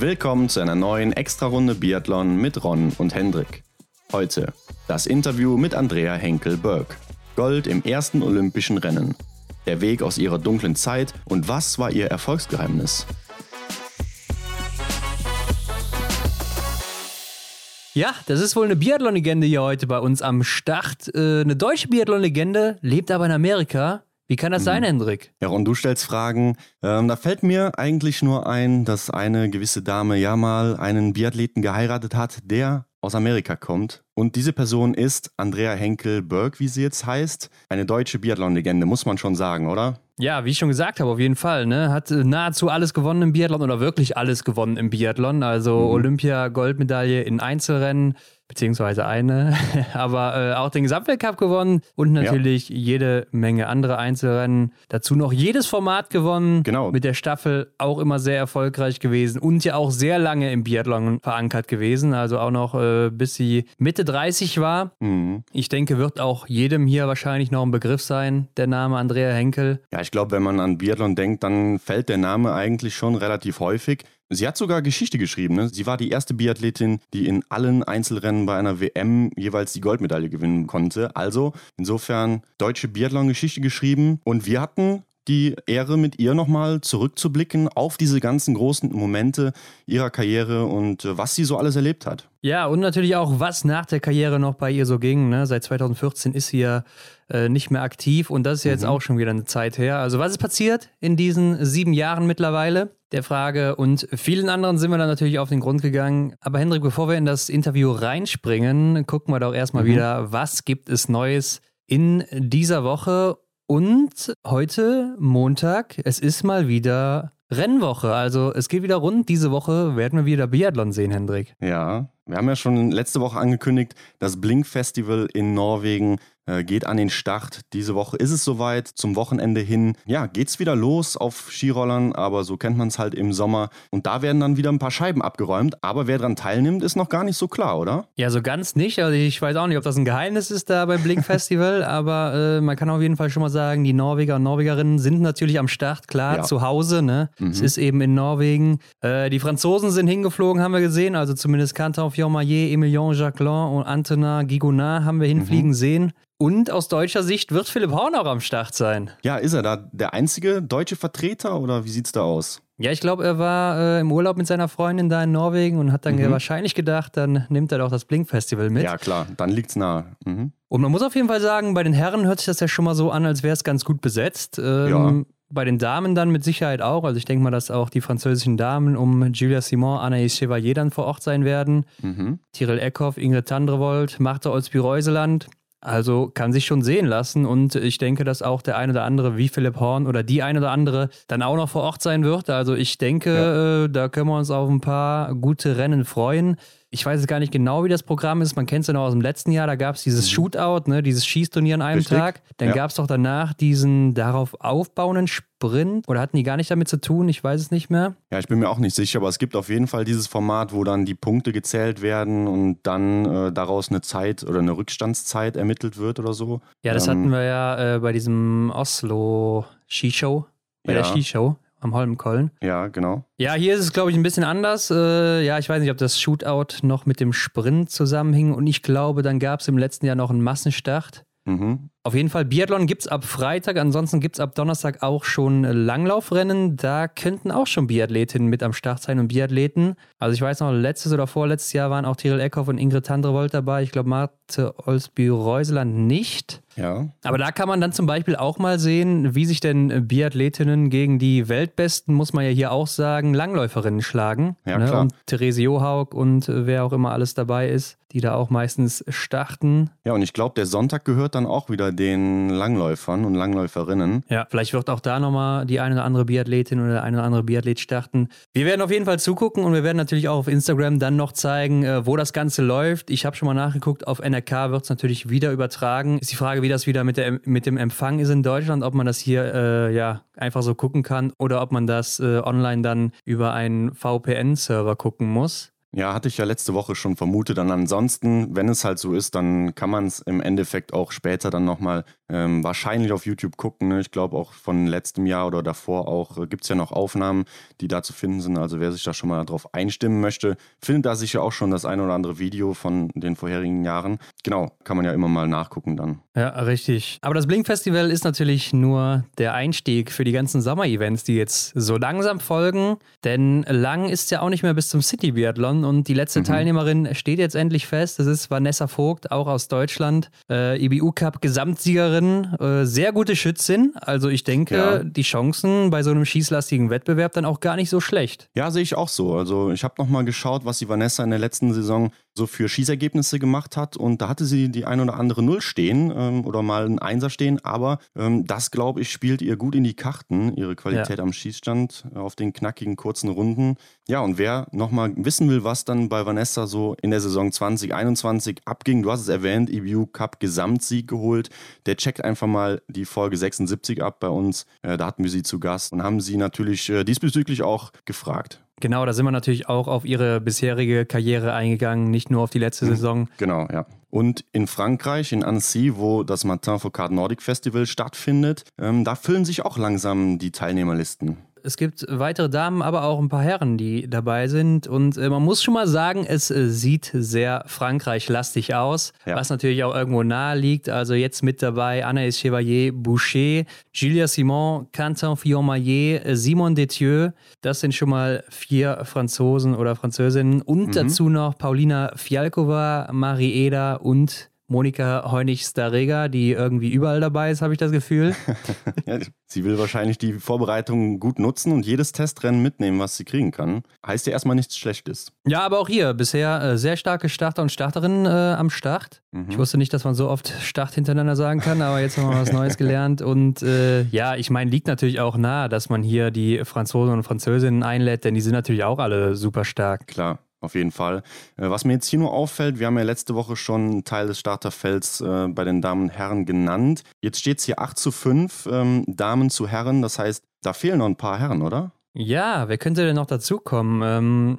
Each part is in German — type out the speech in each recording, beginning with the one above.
Willkommen zu einer neuen Extrarunde Biathlon mit Ron und Hendrik. Heute das Interview mit Andrea Henkel-Berg. Gold im ersten olympischen Rennen. Der Weg aus ihrer dunklen Zeit und was war ihr Erfolgsgeheimnis? Ja, das ist wohl eine Biathlon-Legende hier heute bei uns am Start. Äh, eine deutsche Biathlon-Legende, lebt aber in Amerika. Wie kann das sein, Hendrik? Ja, Ron, du stellst Fragen. Ähm, da fällt mir eigentlich nur ein, dass eine gewisse Dame ja mal einen Biathleten geheiratet hat, der aus Amerika kommt. Und diese Person ist Andrea Henkel-Berg, wie sie jetzt heißt. Eine deutsche Biathlon-Legende, muss man schon sagen, oder? Ja, wie ich schon gesagt habe, auf jeden Fall. Ne? Hat äh, nahezu alles gewonnen im Biathlon oder wirklich alles gewonnen im Biathlon. Also mhm. Olympia, Goldmedaille in Einzelrennen, beziehungsweise eine, aber äh, auch den Gesamtweltcup gewonnen und natürlich ja. jede Menge andere Einzelrennen. Dazu noch jedes Format gewonnen. Genau. Mit der Staffel auch immer sehr erfolgreich gewesen und ja auch sehr lange im Biathlon verankert gewesen. Also auch noch äh, bis sie Mitte 30 war. Mhm. Ich denke, wird auch jedem hier wahrscheinlich noch ein Begriff sein, der Name Andrea Henkel. Ja, ich glaube, wenn man an Biathlon denkt, dann fällt der Name eigentlich schon relativ häufig. Sie hat sogar Geschichte geschrieben. Ne? Sie war die erste Biathletin, die in allen Einzelrennen bei einer WM jeweils die Goldmedaille gewinnen konnte. Also insofern deutsche Biathlon-Geschichte geschrieben. Und wir hatten die Ehre, mit ihr nochmal zurückzublicken auf diese ganzen großen Momente ihrer Karriere und äh, was sie so alles erlebt hat. Ja, und natürlich auch, was nach der Karriere noch bei ihr so ging. Ne? Seit 2014 ist sie ja äh, nicht mehr aktiv und das ist ja jetzt mhm. auch schon wieder eine Zeit her. Also, was ist passiert in diesen sieben Jahren mittlerweile? Der Frage und vielen anderen sind wir dann natürlich auf den Grund gegangen. Aber Hendrik, bevor wir in das Interview reinspringen, gucken wir doch erstmal mhm. wieder, was gibt es Neues in dieser Woche und heute, Montag, es ist mal wieder Rennwoche. Also es geht wieder rund. Diese Woche werden wir wieder Biathlon sehen, Hendrik. Ja, wir haben ja schon letzte Woche angekündigt, das Blink Festival in Norwegen äh, geht an den Start. Diese Woche ist es soweit. Zum Wochenende hin, ja, geht's wieder los auf Skirollern, aber so kennt man es halt im Sommer. Und da werden dann wieder ein paar Scheiben abgeräumt. Aber wer daran teilnimmt, ist noch gar nicht so klar, oder? Ja, so ganz nicht. Also ich weiß auch nicht, ob das ein Geheimnis ist da beim Blink Festival, aber äh, man kann auf jeden Fall schon mal sagen, die Norweger und Norwegerinnen sind natürlich am Start, klar, ja. zu Hause. Ne? Mhm. Es ist eben in Norwegen. Äh, die Franzosen sind hingeflogen, haben wir gesehen. Also zumindest Canton Fiormaillet, Emilien Jacquelin und Antonin Gigonard haben wir hinfliegen mhm. sehen. Und aus deutscher Sicht wird Philipp Horn auch am Start sein. Ja, ist er da der einzige deutsche Vertreter oder wie sieht's da aus? Ja, ich glaube, er war äh, im Urlaub mit seiner Freundin da in Norwegen und hat dann mhm. wahrscheinlich gedacht, dann nimmt er doch das Blink-Festival mit. Ja, klar, dann liegt's nahe. Mhm. Und man muss auf jeden Fall sagen, bei den Herren hört sich das ja schon mal so an, als wäre es ganz gut besetzt. Ähm, ja. Bei den Damen dann mit Sicherheit auch. Also ich denke mal, dass auch die französischen Damen um Julia Simon, Anaïs Chevalier dann vor Ort sein werden. Mhm. Tyrell Eckhoff, Ingrid Tandrevold, Martha Olsby-Reuseland. Also kann sich schon sehen lassen und ich denke, dass auch der eine oder andere wie Philipp Horn oder die eine oder andere dann auch noch vor Ort sein wird. Also ich denke, ja. äh, da können wir uns auf ein paar gute Rennen freuen. Ich weiß jetzt gar nicht genau, wie das Programm ist. Man kennt es ja noch aus dem letzten Jahr. Da gab es dieses mhm. Shootout, ne, dieses Schießturnier an einem Richtig. Tag. Dann ja. gab es doch danach diesen darauf aufbauenden Sprint. Oder hatten die gar nicht damit zu tun? Ich weiß es nicht mehr. Ja, ich bin mir auch nicht sicher, aber es gibt auf jeden Fall dieses Format, wo dann die Punkte gezählt werden und dann äh, daraus eine Zeit oder eine Rückstandszeit ermittelt wird oder so. Ja, das ähm, hatten wir ja äh, bei diesem Oslo-Skishow. Bei ja. der Skishow am Holmenkollen. Ja, genau. Ja, hier ist es, glaube ich, ein bisschen anders. Äh, ja, ich weiß nicht, ob das Shootout noch mit dem Sprint zusammenhing. Und ich glaube, dann gab es im letzten Jahr noch einen Massenstart. Mhm. Auf jeden Fall, Biathlon gibt es ab Freitag, ansonsten gibt es ab Donnerstag auch schon Langlaufrennen. Da könnten auch schon Biathletinnen mit am Start sein und Biathleten. Also ich weiß noch, letztes oder vorletztes Jahr waren auch Tyrell Eckhoff und Ingrid Tandrevold dabei. Ich glaube, Marte Olsby-Reuseland nicht. Ja. Aber da kann man dann zum Beispiel auch mal sehen, wie sich denn Biathletinnen gegen die Weltbesten, muss man ja hier auch sagen, Langläuferinnen schlagen. Ja, ne? klar. Und Therese Johaug und wer auch immer alles dabei ist, die da auch meistens starten. Ja, und ich glaube, der Sonntag gehört dann auch wieder den Langläufern und Langläuferinnen. Ja, vielleicht wird auch da nochmal die eine oder andere Biathletin oder der eine oder andere Biathlet starten. Wir werden auf jeden Fall zugucken und wir werden natürlich auch auf Instagram dann noch zeigen, äh, wo das Ganze läuft. Ich habe schon mal nachgeguckt, auf NRK wird es natürlich wieder übertragen. Ist die Frage, wie das wieder mit, der, mit dem Empfang ist in Deutschland, ob man das hier äh, ja einfach so gucken kann oder ob man das äh, online dann über einen VPN-Server gucken muss. Ja, hatte ich ja letzte Woche schon vermutet. Und ansonsten, wenn es halt so ist, dann kann man es im Endeffekt auch später dann nochmal ähm, wahrscheinlich auf YouTube gucken. Ne? Ich glaube auch von letztem Jahr oder davor auch äh, gibt es ja noch Aufnahmen, die da zu finden sind. Also wer sich da schon mal darauf einstimmen möchte, findet da sicher auch schon das ein oder andere Video von den vorherigen Jahren. Genau, kann man ja immer mal nachgucken dann. Ja, richtig. Aber das Blink Festival ist natürlich nur der Einstieg für die ganzen Sommer-Events, die jetzt so langsam folgen. Denn lang ist ja auch nicht mehr bis zum City Biathlon und die letzte mhm. Teilnehmerin steht jetzt endlich fest. Das ist Vanessa Vogt, auch aus Deutschland. Äh, IBU Cup Gesamtsiegerin, äh, sehr gute Schützin. Also ich denke, ja. die Chancen bei so einem schießlastigen Wettbewerb dann auch gar nicht so schlecht. Ja, sehe ich auch so. Also ich habe nochmal geschaut, was die Vanessa in der letzten Saison so für Schießergebnisse gemacht hat und da hatte sie die ein oder andere Null stehen ähm, oder mal ein Einser stehen, aber ähm, das, glaube ich, spielt ihr gut in die Karten, ihre Qualität ja. am Schießstand äh, auf den knackigen kurzen Runden. Ja, und wer nochmal wissen will, was dann bei Vanessa so in der Saison 2021 abging, du hast es erwähnt, EBU Cup Gesamtsieg geholt, der checkt einfach mal die Folge 76 ab bei uns. Äh, da hatten wir sie zu Gast und haben sie natürlich äh, diesbezüglich auch gefragt. Genau, da sind wir natürlich auch auf ihre bisherige Karriere eingegangen, nicht nur auf die letzte mhm. Saison. Genau, ja. Und in Frankreich, in Annecy, wo das Martin Foucault Nordic Festival stattfindet, ähm, da füllen sich auch langsam die Teilnehmerlisten. Es gibt weitere Damen, aber auch ein paar Herren, die dabei sind. Und äh, man muss schon mal sagen, es äh, sieht sehr Frankreich-lastig aus, ja. was natürlich auch irgendwo nahe liegt. Also jetzt mit dabei Anaïs Chevalier, Boucher, Julia Simon, Quentin Fillon-Maillet, äh, Simon Detieux. Das sind schon mal vier Franzosen oder Französinnen. Und mhm. dazu noch Paulina Fialkova, Marie Eder und Monika Heunig-Starega, die irgendwie überall dabei ist, habe ich das Gefühl. ja, sie will wahrscheinlich die Vorbereitung gut nutzen und jedes Testrennen mitnehmen, was sie kriegen kann. Heißt ja erstmal nichts Schlechtes. Ja, aber auch hier bisher äh, sehr starke Starter und Starterinnen äh, am Start. Mhm. Ich wusste nicht, dass man so oft Start hintereinander sagen kann, aber jetzt haben wir was Neues gelernt. Und äh, ja, ich meine, liegt natürlich auch nahe, dass man hier die Franzosen und Französinnen einlädt, denn die sind natürlich auch alle super stark. Klar auf jeden Fall. Äh, was mir jetzt hier nur auffällt, wir haben ja letzte Woche schon einen Teil des Starterfelds äh, bei den Damen und Herren genannt. Jetzt steht es hier 8 zu 5, ähm, Damen zu Herren. Das heißt, da fehlen noch ein paar Herren, oder? Ja, wer könnte denn noch dazukommen? Ähm,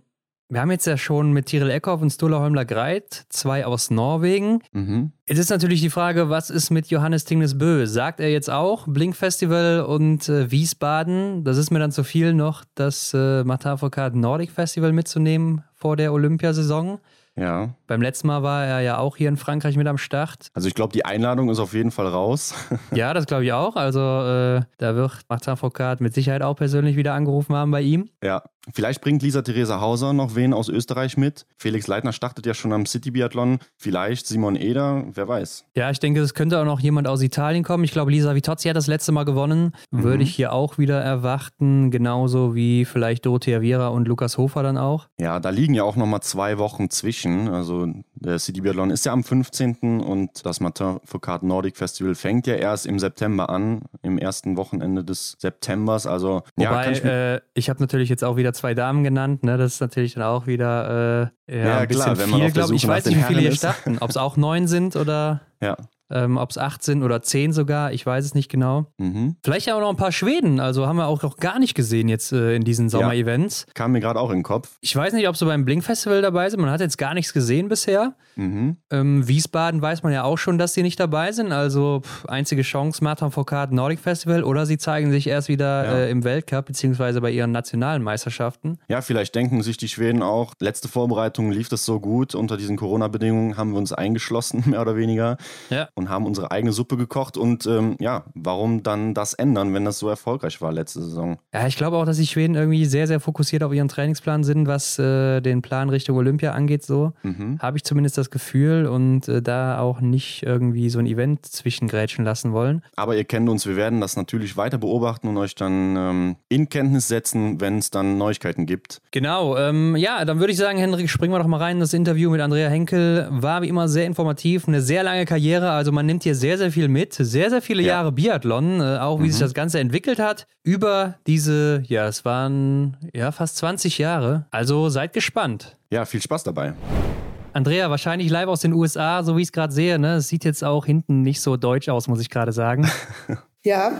wir haben jetzt ja schon mit Tiril Eckhoff und Stula Holmler Greit, zwei aus Norwegen. Mhm. Jetzt ist natürlich die Frage, was ist mit Johannes Tingnes Bö? Sagt er jetzt auch Blink Festival und äh, Wiesbaden? Das ist mir dann zu viel noch, das äh, Matafokad Nordic Festival mitzunehmen vor der Olympiasaison. Ja. Beim letzten Mal war er ja auch hier in Frankreich mit am Start. Also ich glaube, die Einladung ist auf jeden Fall raus. ja, das glaube ich auch. Also äh, da wird Martin Foucault mit Sicherheit auch persönlich wieder angerufen haben bei ihm. Ja, vielleicht bringt Lisa Theresa Hauser noch wen aus Österreich mit. Felix Leitner startet ja schon am City Biathlon. Vielleicht Simon Eder, wer weiß. Ja, ich denke, es könnte auch noch jemand aus Italien kommen. Ich glaube, Lisa Vitozzi hat das letzte Mal gewonnen. Mhm. Würde ich hier auch wieder erwarten. Genauso wie vielleicht Dorothea Viera und Lukas Hofer dann auch. Ja, da liegen ja auch noch mal zwei Wochen zwischen. Also der City Biathlon ist ja am 15. und das Martin Foucault Nordic Festival fängt ja erst im September an, im ersten Wochenende des Septembers. Also, Wobei, ja, ich, äh, ich habe natürlich jetzt auch wieder zwei Damen genannt. Ne? Das ist natürlich dann auch wieder äh, ja, ja, ein bisschen klar, viel, glaube ich. Ich weiß nicht, wie viele hier starten. Ob es auch neun sind oder. Ja. Ähm, Ob es acht sind oder zehn sogar, ich weiß es nicht genau. Mhm. Vielleicht auch noch ein paar Schweden, also haben wir auch noch gar nicht gesehen jetzt äh, in diesen Sommer-Events. Ja, kam mir gerade auch in den Kopf. Ich weiß nicht, ob sie beim Blink-Festival dabei sind. Man hat jetzt gar nichts gesehen bisher. Mhm. Ähm, Wiesbaden weiß man ja auch schon, dass sie nicht dabei sind. Also pff, einzige Chance, Martin Foucault Nordic Festival oder sie zeigen sich erst wieder ja. äh, im Weltcup beziehungsweise bei ihren nationalen Meisterschaften. Ja, vielleicht denken sich die Schweden auch, letzte Vorbereitung lief das so gut. Unter diesen Corona-Bedingungen haben wir uns eingeschlossen, mehr oder weniger. Ja und haben unsere eigene Suppe gekocht. Und ähm, ja, warum dann das ändern, wenn das so erfolgreich war letzte Saison? Ja, ich glaube auch, dass die Schweden irgendwie sehr, sehr fokussiert auf ihren Trainingsplan sind, was äh, den Plan Richtung Olympia angeht. So mhm. habe ich zumindest das Gefühl und äh, da auch nicht irgendwie so ein Event zwischengrätschen lassen wollen. Aber ihr kennt uns, wir werden das natürlich weiter beobachten und euch dann ähm, in Kenntnis setzen, wenn es dann Neuigkeiten gibt. Genau, ähm, ja, dann würde ich sagen, Henrik, springen wir doch mal rein. Das Interview mit Andrea Henkel war wie immer sehr informativ, eine sehr lange Karriere. Also man nimmt hier sehr, sehr viel mit. Sehr, sehr viele ja. Jahre Biathlon, äh, auch wie mhm. sich das Ganze entwickelt hat. Über diese, ja, es waren ja fast 20 Jahre. Also seid gespannt. Ja, viel Spaß dabei. Andrea, wahrscheinlich live aus den USA, so wie ich es gerade sehe. Ne? Es sieht jetzt auch hinten nicht so deutsch aus, muss ich gerade sagen. Ja,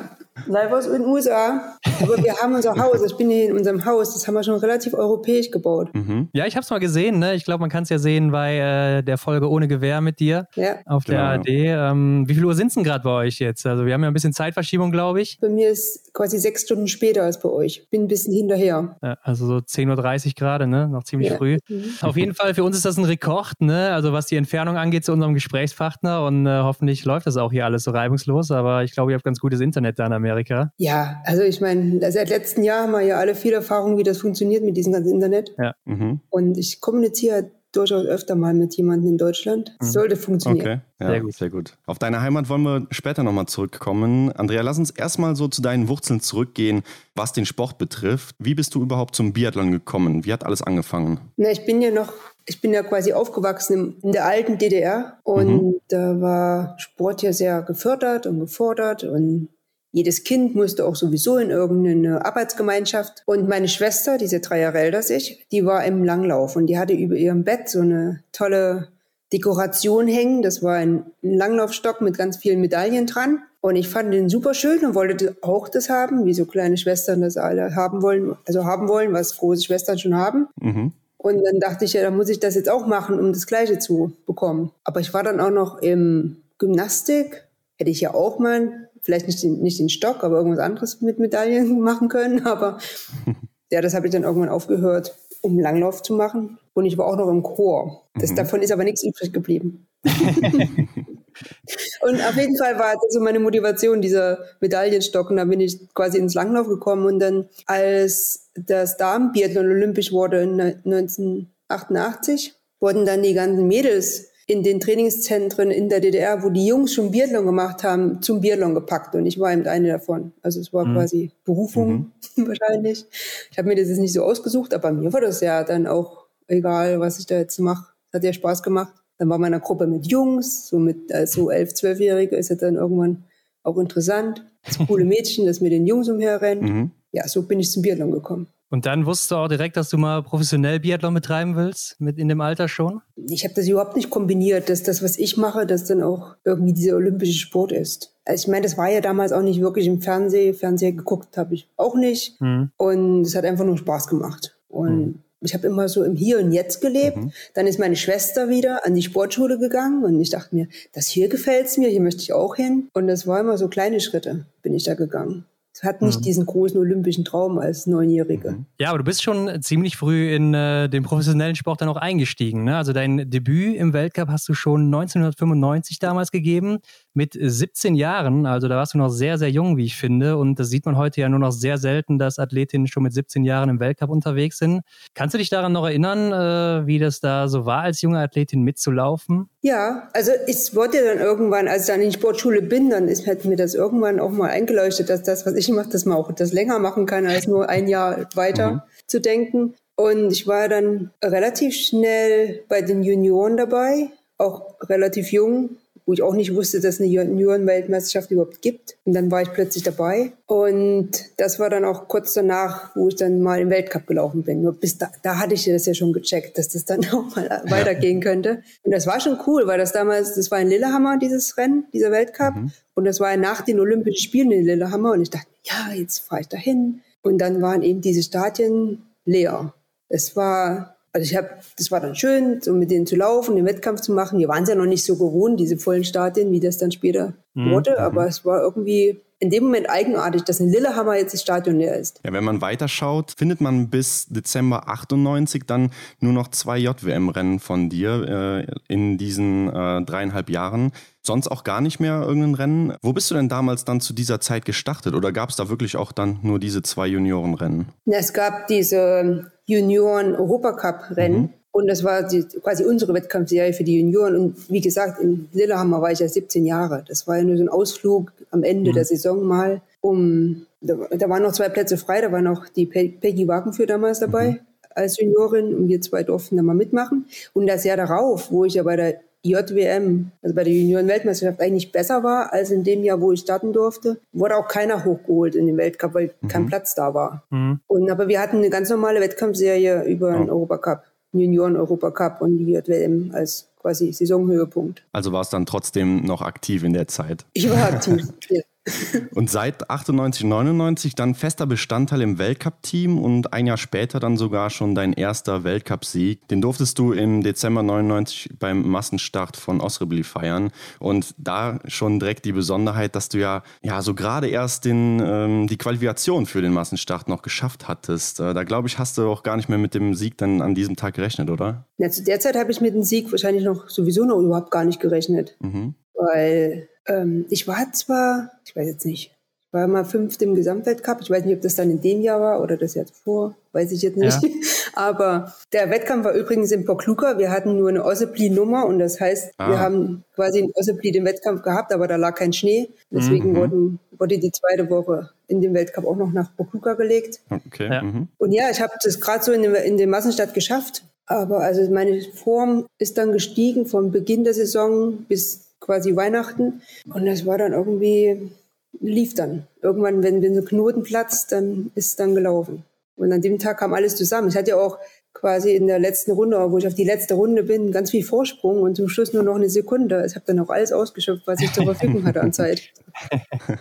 Live aus den USA. Aber wir haben unser Haus, ich bin hier in unserem Haus, das haben wir schon relativ europäisch gebaut. Mhm. Ja, ich habe es mal gesehen. Ne? Ich glaube, man kann es ja sehen bei äh, der Folge Ohne Gewehr mit dir ja. auf der genau. ARD. Ähm, wie viel Uhr sind es denn gerade bei euch jetzt? Also wir haben ja ein bisschen Zeitverschiebung, glaube ich. Bei mir ist quasi sechs Stunden später als bei euch. Bin ein bisschen hinterher. Ja, also so 10.30 Uhr gerade, ne? noch ziemlich ja. früh. Mhm. Auf jeden Fall, für uns ist das ein Rekord, ne? also was die Entfernung angeht zu unserem Gesprächspartner und äh, hoffentlich läuft das auch hier alles so reibungslos, aber ich glaube, ihr habt ganz gutes Internet da in Amerika. Ja, also ich meine, seit letztem Jahr haben wir ja alle viel Erfahrung, wie das funktioniert mit diesem ganzen Internet. Ja. Mhm. Und ich kommuniziere durchaus öfter mal mit jemandem in Deutschland. Mhm. Sollte funktionieren. Okay, ja, sehr, gut. sehr gut. Auf deine Heimat wollen wir später nochmal zurückkommen. Andrea, lass uns erstmal so zu deinen Wurzeln zurückgehen, was den Sport betrifft. Wie bist du überhaupt zum Biathlon gekommen? Wie hat alles angefangen? Na, ich bin ja noch ich bin ja quasi aufgewachsen in der alten DDR und mhm. da war Sport ja sehr gefördert und gefordert und jedes Kind musste auch sowieso in irgendeine Arbeitsgemeinschaft. Und meine Schwester, diese drei Jahre älter als ich, die war im Langlauf und die hatte über ihrem Bett so eine tolle Dekoration hängen. Das war ein Langlaufstock mit ganz vielen Medaillen dran. Und ich fand den super schön und wollte auch das haben, wie so kleine Schwestern das alle haben wollen, also haben wollen, was große Schwestern schon haben. Mhm. Und dann dachte ich, ja, dann muss ich das jetzt auch machen, um das Gleiche zu bekommen. Aber ich war dann auch noch im Gymnastik, hätte ich ja auch mal vielleicht nicht den, nicht den Stock, aber irgendwas anderes mit Medaillen machen können. Aber ja, das habe ich dann irgendwann aufgehört, um Langlauf zu machen. Und ich war auch noch im Chor. Das, mhm. Davon ist aber nichts übrig geblieben. und auf jeden Fall war das so meine Motivation, dieser Medaillenstock. Und da bin ich quasi ins Langlauf gekommen. Und dann, als das Damenbiathlon olympisch wurde in 1988, wurden dann die ganzen Mädels in den Trainingszentren in der DDR, wo die Jungs schon Biathlon gemacht haben, zum Biathlon gepackt und ich war eben eine davon. Also es war mhm. quasi Berufung mhm. wahrscheinlich. Ich habe mir das jetzt nicht so ausgesucht, aber mir war das ja dann auch egal, was ich da jetzt mache. Hat ja Spaß gemacht. Dann war man in einer Gruppe mit Jungs, so mit äh, so elf, zwölfjährige ist ja dann irgendwann auch interessant. Das coole Mädchen, das mit den Jungs umherrennt. Mhm. Ja, so bin ich zum Biathlon gekommen. Und dann wusstest du auch direkt, dass du mal professionell Biathlon betreiben willst, mit in dem Alter schon? Ich habe das überhaupt nicht kombiniert, dass das, was ich mache, dass dann auch irgendwie dieser olympische Sport ist. Also ich meine, das war ja damals auch nicht wirklich im Fernsehen. Fernseher geguckt habe ich auch nicht. Mhm. Und es hat einfach nur Spaß gemacht. Und mhm. ich habe immer so im Hier und Jetzt gelebt. Mhm. Dann ist meine Schwester wieder an die Sportschule gegangen und ich dachte mir, das hier gefällt's mir, hier möchte ich auch hin. Und das war immer so kleine Schritte, bin ich da gegangen hat nicht mhm. diesen großen olympischen Traum als Neunjährige. Mhm. Ja, aber du bist schon ziemlich früh in äh, den professionellen Sport dann auch eingestiegen. Ne? Also dein Debüt im Weltcup hast du schon 1995 damals gegeben mit 17 Jahren. Also da warst du noch sehr, sehr jung, wie ich finde. Und das sieht man heute ja nur noch sehr selten, dass Athletinnen schon mit 17 Jahren im Weltcup unterwegs sind. Kannst du dich daran noch erinnern, äh, wie das da so war, als junge Athletin mitzulaufen? Ja, also ich wollte dann irgendwann, als ich dann in die Sportschule bin, dann ist, hat mir das irgendwann auch mal eingeleuchtet, dass das, was ich mache, dass man auch das länger machen kann, als nur ein Jahr weiter mhm. zu denken. Und ich war dann relativ schnell bei den Junioren dabei, auch relativ jung, wo ich auch nicht wusste, dass es eine Junioren-Weltmeisterschaft überhaupt gibt. Und dann war ich plötzlich dabei. Und das war dann auch kurz danach, wo ich dann mal im Weltcup gelaufen bin. Nur bis da, da hatte ich das ja schon gecheckt, dass das dann auch mal weitergehen könnte. Und das war schon cool, weil das damals, das war in Lillehammer, dieses Rennen, dieser Weltcup. Mhm. Und das war nach den Olympischen Spielen in Lillehammer. Und ich dachte, ja, jetzt fahre ich dahin. Und dann waren eben diese Stadien leer. Es war also ich habe, das war dann schön, so mit denen zu laufen, den Wettkampf zu machen. Wir waren es ja noch nicht so gewohnt, diese vollen Stadien, wie das dann später mhm. wurde. Aber es war irgendwie in dem Moment eigenartig, dass in Lillehammer jetzt das Stadion leer ist. Ja, wenn man weiterschaut, findet man bis Dezember 98 dann nur noch zwei JWM-Rennen von dir äh, in diesen äh, dreieinhalb Jahren. Sonst auch gar nicht mehr irgendein Rennen. Wo bist du denn damals dann zu dieser Zeit gestartet? Oder gab es da wirklich auch dann nur diese zwei Juniorenrennen? Ja, es gab diese Junioren-Europacup-Rennen. Mhm. Und das war die, quasi unsere Wettkampfserie für die Junioren. Und wie gesagt, in Lillehammer war ich ja 17 Jahre. Das war ja nur so ein Ausflug am Ende mhm. der Saison mal. Um, da, da, waren noch zwei Plätze frei. Da war noch die Pe Peggy Wagenführ damals dabei mhm. als Juniorin. Und wir zwei durften da mal mitmachen. Und das Jahr darauf, wo ich ja bei der JWM, also bei der Junioren-Weltmeisterschaft eigentlich besser war als in dem Jahr, wo ich starten durfte, wurde auch keiner hochgeholt in den Weltcup, weil mhm. kein Platz da war. Mhm. Und aber wir hatten eine ganz normale Wettkampfserie über den oh. Europacup. Junioren-Europacup und die JWM als quasi Saisonhöhepunkt. Also war es dann trotzdem noch aktiv in der Zeit? Ich war aktiv, ja. Und seit 98, 99 dann fester Bestandteil im Weltcup-Team und ein Jahr später dann sogar schon dein erster Weltcup-Sieg. Den durftest du im Dezember 99 beim Massenstart von Osrebli feiern. Und da schon direkt die Besonderheit, dass du ja, ja so gerade erst den, ähm, die Qualifikation für den Massenstart noch geschafft hattest. Äh, da glaube ich, hast du auch gar nicht mehr mit dem Sieg dann an diesem Tag gerechnet, oder? Ja, zu der Zeit habe ich mit dem Sieg wahrscheinlich noch sowieso noch überhaupt gar nicht gerechnet. Mhm. Weil ähm, ich war zwar, ich weiß jetzt nicht, ich war mal fünfte im Gesamtweltcup. Ich weiß nicht, ob das dann in dem Jahr war oder das Jahr zuvor, weiß ich jetzt nicht. Ja. Aber der Wettkampf war übrigens in Pokluka. Wir hatten nur eine Ossepli-Nummer und das heißt, ah. wir haben quasi in Ossepli den Wettkampf gehabt, aber da lag kein Schnee. Deswegen mhm. wurden, wurde die zweite Woche in dem Weltcup auch noch nach Pokluka gelegt. Okay. Ja. Mhm. Und ja, ich habe das gerade so in dem, in dem Massenstadt geschafft. Aber also meine Form ist dann gestiegen vom Beginn der Saison bis quasi Weihnachten. Und das war dann irgendwie, lief dann. Irgendwann, wenn, wenn so Knoten platzt, dann ist dann gelaufen. Und an dem Tag kam alles zusammen. Ich hatte ja auch quasi in der letzten Runde, wo ich auf die letzte Runde bin, ganz viel Vorsprung und zum Schluss nur noch eine Sekunde. Ich habe dann auch alles ausgeschöpft, was ich zur Verfügung hatte an Zeit.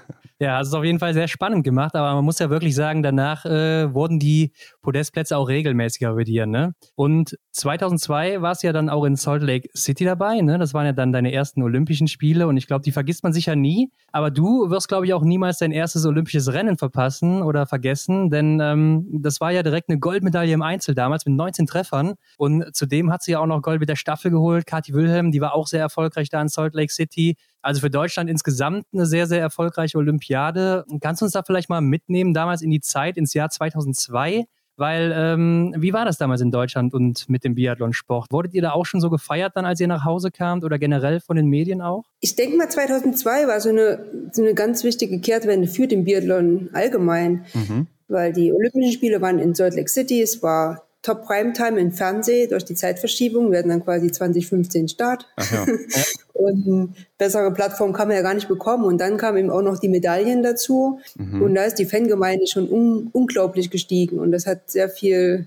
Ja, es ist auf jeden Fall sehr spannend gemacht, aber man muss ja wirklich sagen, danach äh, wurden die Podestplätze auch regelmäßiger bei dir, ne? Und 2002 warst du ja dann auch in Salt Lake City dabei, ne? Das waren ja dann deine ersten Olympischen Spiele und ich glaube, die vergisst man sicher nie. Aber du wirst, glaube ich, auch niemals dein erstes olympisches Rennen verpassen oder vergessen, denn ähm, das war ja direkt eine Goldmedaille im Einzel damals mit 19 Treffern und zudem hat sie ja auch noch Gold mit der Staffel geholt. Kathi Wilhelm, die war auch sehr erfolgreich da in Salt Lake City. Also für Deutschland insgesamt eine sehr, sehr erfolgreiche Olympiade. Kannst du uns da vielleicht mal mitnehmen, damals in die Zeit, ins Jahr 2002? Weil, ähm, wie war das damals in Deutschland und mit dem Biathlonsport? Wurdet ihr da auch schon so gefeiert dann, als ihr nach Hause kamt oder generell von den Medien auch? Ich denke mal, 2002 war so eine, so eine ganz wichtige Kehrtwende für den Biathlon allgemein. Mhm. Weil die Olympischen Spiele waren in Salt Lake City, es war Top Primetime im Fernsehen durch die Zeitverschiebung. Wir hatten dann quasi 2015 Start. Ja. und eine bessere Plattform kann man ja gar nicht bekommen. Und dann kamen eben auch noch die Medaillen dazu. Mhm. Und da ist die Fangemeinde schon un unglaublich gestiegen. Und das hat sehr viel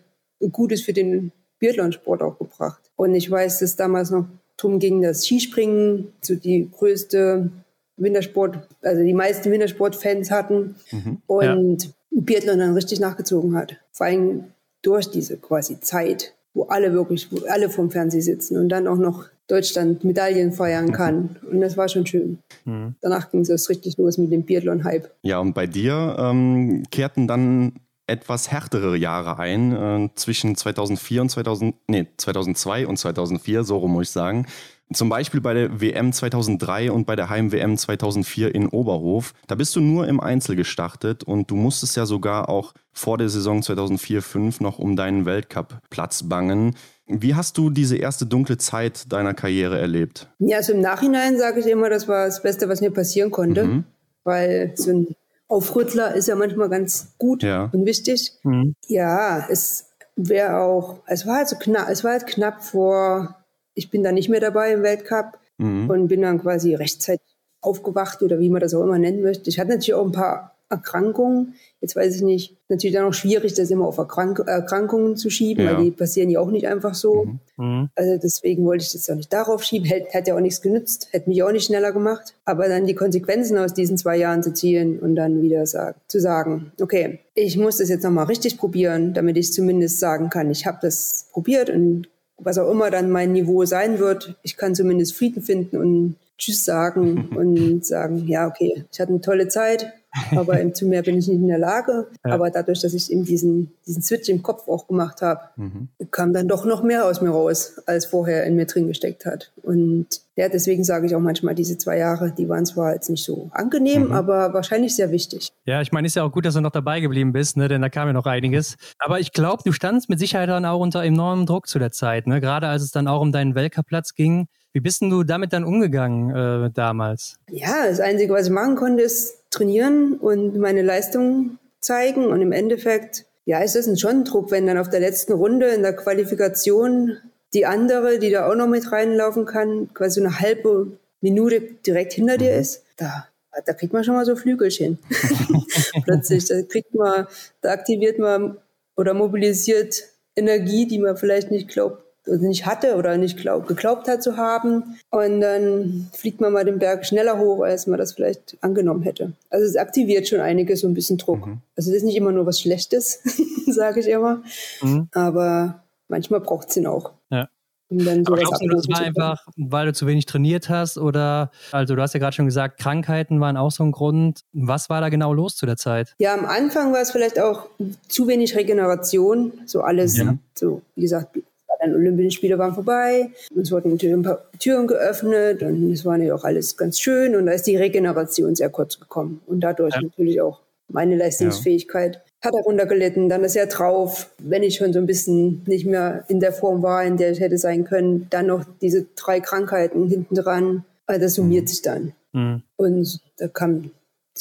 Gutes für den Biathlonsport auch gebracht. Und ich weiß, dass damals noch darum ging, das Skispringen so die größte Wintersport, also die meisten Wintersportfans hatten. Mhm. Und ja. Biathlon dann richtig nachgezogen hat. Vor allem durch diese quasi Zeit, wo alle wirklich, wo alle vom Fernsehen sitzen und dann auch noch Deutschland Medaillen feiern kann. Und das war schon schön. Mhm. Danach ging es richtig los mit dem Biathlon-Hype. Ja, und bei dir ähm, kehrten dann etwas härtere Jahre ein, äh, zwischen 2004 und 2000, nee, 2002 und 2004, so rum muss ich sagen. Zum Beispiel bei der WM 2003 und bei der Heim-WM 2004 in Oberhof. Da bist du nur im Einzel gestartet und du musstest ja sogar auch vor der Saison 2004-5 noch um deinen Weltcup-Platz bangen. Wie hast du diese erste dunkle Zeit deiner Karriere erlebt? Ja, also im Nachhinein sage ich immer, das war das Beste, was mir passieren konnte, mhm. weil so ein Aufrüttler ist ja manchmal ganz gut ja. und wichtig. Mhm. Ja, es wäre auch, es war halt so knapp, es war halt knapp vor ich bin dann nicht mehr dabei im Weltcup mhm. und bin dann quasi rechtzeitig aufgewacht oder wie man das auch immer nennen möchte. Ich hatte natürlich auch ein paar Erkrankungen. Jetzt weiß ich nicht, natürlich dann auch schwierig, das immer auf Erkrank Erkrankungen zu schieben, ja. weil die passieren ja auch nicht einfach so. Mhm. mhm. Also deswegen wollte ich das auch nicht darauf schieben. Hätte, hätte ja auch nichts genützt, hätte mich auch nicht schneller gemacht. Aber dann die Konsequenzen aus diesen zwei Jahren zu ziehen und dann wieder sag, zu sagen, okay, ich muss das jetzt nochmal richtig probieren, damit ich zumindest sagen kann, ich habe das probiert und was auch immer dann mein Niveau sein wird, ich kann zumindest Frieden finden und Tschüss sagen und sagen, ja, okay, ich hatte eine tolle Zeit, aber zu mehr bin ich nicht in der Lage. Ja. Aber dadurch, dass ich eben diesen, diesen Switch im Kopf auch gemacht habe, mhm. kam dann doch noch mehr aus mir raus, als vorher in mir drin gesteckt hat. Und ja, deswegen sage ich auch manchmal, diese zwei Jahre, die waren zwar jetzt nicht so angenehm, mhm. aber wahrscheinlich sehr wichtig. Ja, ich meine, ist ja auch gut, dass du noch dabei geblieben bist, ne? denn da kam ja noch einiges. Aber ich glaube, du standst mit Sicherheit dann auch unter enormem Druck zu der Zeit, ne? gerade als es dann auch um deinen Weltcup-Platz ging. Wie bist denn du damit dann umgegangen äh, damals? Ja, das Einzige, was ich machen konnte, ist trainieren und meine Leistung zeigen. Und im Endeffekt, ja, ist das schon ein Druck, wenn dann auf der letzten Runde in der Qualifikation die andere, die da auch noch mit reinlaufen kann, quasi eine halbe Minute direkt hinter dir mhm. ist. Da, da kriegt man schon mal so Flügelchen. Plötzlich, da kriegt man, da aktiviert man oder mobilisiert Energie, die man vielleicht nicht glaubt, nicht hatte oder nicht glaub, geglaubt hat zu haben. Und dann fliegt man mal den Berg schneller hoch, als man das vielleicht angenommen hätte. Also es aktiviert schon einiges, so ein bisschen Druck. Mhm. Also es ist nicht immer nur was Schlechtes, sage ich immer. Mhm. Aber manchmal braucht es ihn auch. Ja. Um dann sowas Aber du, das war einfach, weil du zu wenig trainiert hast oder, also du hast ja gerade schon gesagt, Krankheiten waren auch so ein Grund. Was war da genau los zu der Zeit? Ja, am Anfang war es vielleicht auch zu wenig Regeneration, so alles, ja. so wie gesagt, dann Olympischen Spiele waren vorbei, es wurden natürlich ein paar Türen geöffnet und es war ja auch alles ganz schön und da ist die Regeneration sehr kurz gekommen und dadurch ja. natürlich auch meine Leistungsfähigkeit ja. hat darunter gelitten. Dann ist er drauf, wenn ich schon so ein bisschen nicht mehr in der Form war, in der ich hätte sein können, dann noch diese drei Krankheiten hinten dran. Also das summiert mhm. sich dann. Mhm. Und da kam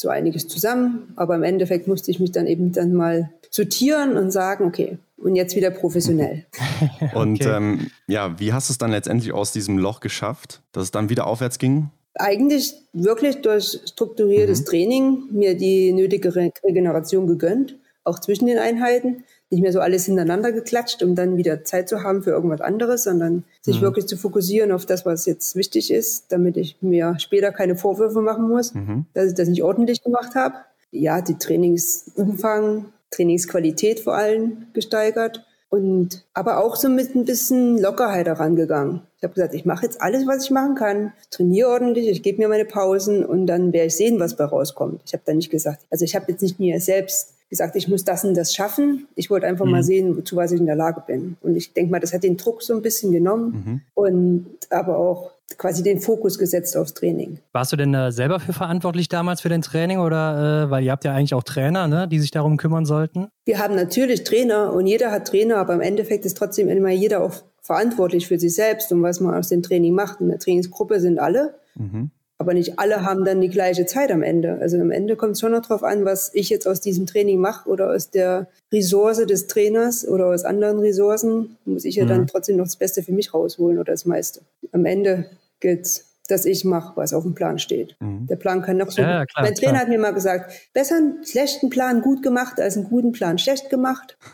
so einiges zusammen, aber im Endeffekt musste ich mich dann eben dann mal sortieren und sagen, okay, und jetzt wieder professionell. und okay. ähm, ja, wie hast du es dann letztendlich aus diesem Loch geschafft, dass es dann wieder aufwärts ging? Eigentlich wirklich durch strukturiertes mhm. Training mir die nötige Re Regeneration gegönnt, auch zwischen den Einheiten. Nicht mehr so alles hintereinander geklatscht, um dann wieder Zeit zu haben für irgendwas anderes, sondern sich mhm. wirklich zu fokussieren auf das, was jetzt wichtig ist, damit ich mir später keine Vorwürfe machen muss, mhm. dass ich das nicht ordentlich gemacht habe. Ja, die Trainingsumfang, Trainingsqualität vor allem gesteigert und aber auch so mit ein bisschen Lockerheit herangegangen. Ich habe gesagt, ich mache jetzt alles, was ich machen kann, trainiere ordentlich, ich gebe mir meine Pausen und dann werde ich sehen, was bei rauskommt. Ich habe dann nicht gesagt, also ich habe jetzt nicht mir selbst gesagt, ich muss das und das schaffen. Ich wollte einfach mhm. mal sehen, wozu was ich in der Lage bin. Und ich denke mal, das hat den Druck so ein bisschen genommen mhm. und aber auch quasi den Fokus gesetzt aufs Training. Warst du denn äh, selber für verantwortlich damals für dein Training oder äh, weil ihr habt ja eigentlich auch Trainer, ne, die sich darum kümmern sollten? Wir haben natürlich Trainer und jeder hat Trainer, aber im Endeffekt ist trotzdem immer jeder auch verantwortlich für sich selbst und was man aus dem Training macht. In der Trainingsgruppe sind alle. Mhm. Aber nicht alle haben dann die gleiche Zeit am Ende. Also am Ende kommt es schon noch darauf an, was ich jetzt aus diesem Training mache oder aus der Ressource des Trainers oder aus anderen Ressourcen. Muss ich ja mhm. dann trotzdem noch das Beste für mich rausholen oder das meiste. Am Ende gilt dass ich mache, was auf dem Plan steht. Mhm. Der Plan kann noch so. Ja, klar, mein Trainer klar. hat mir mal gesagt, besser einen schlechten Plan gut gemacht als einen guten Plan schlecht gemacht.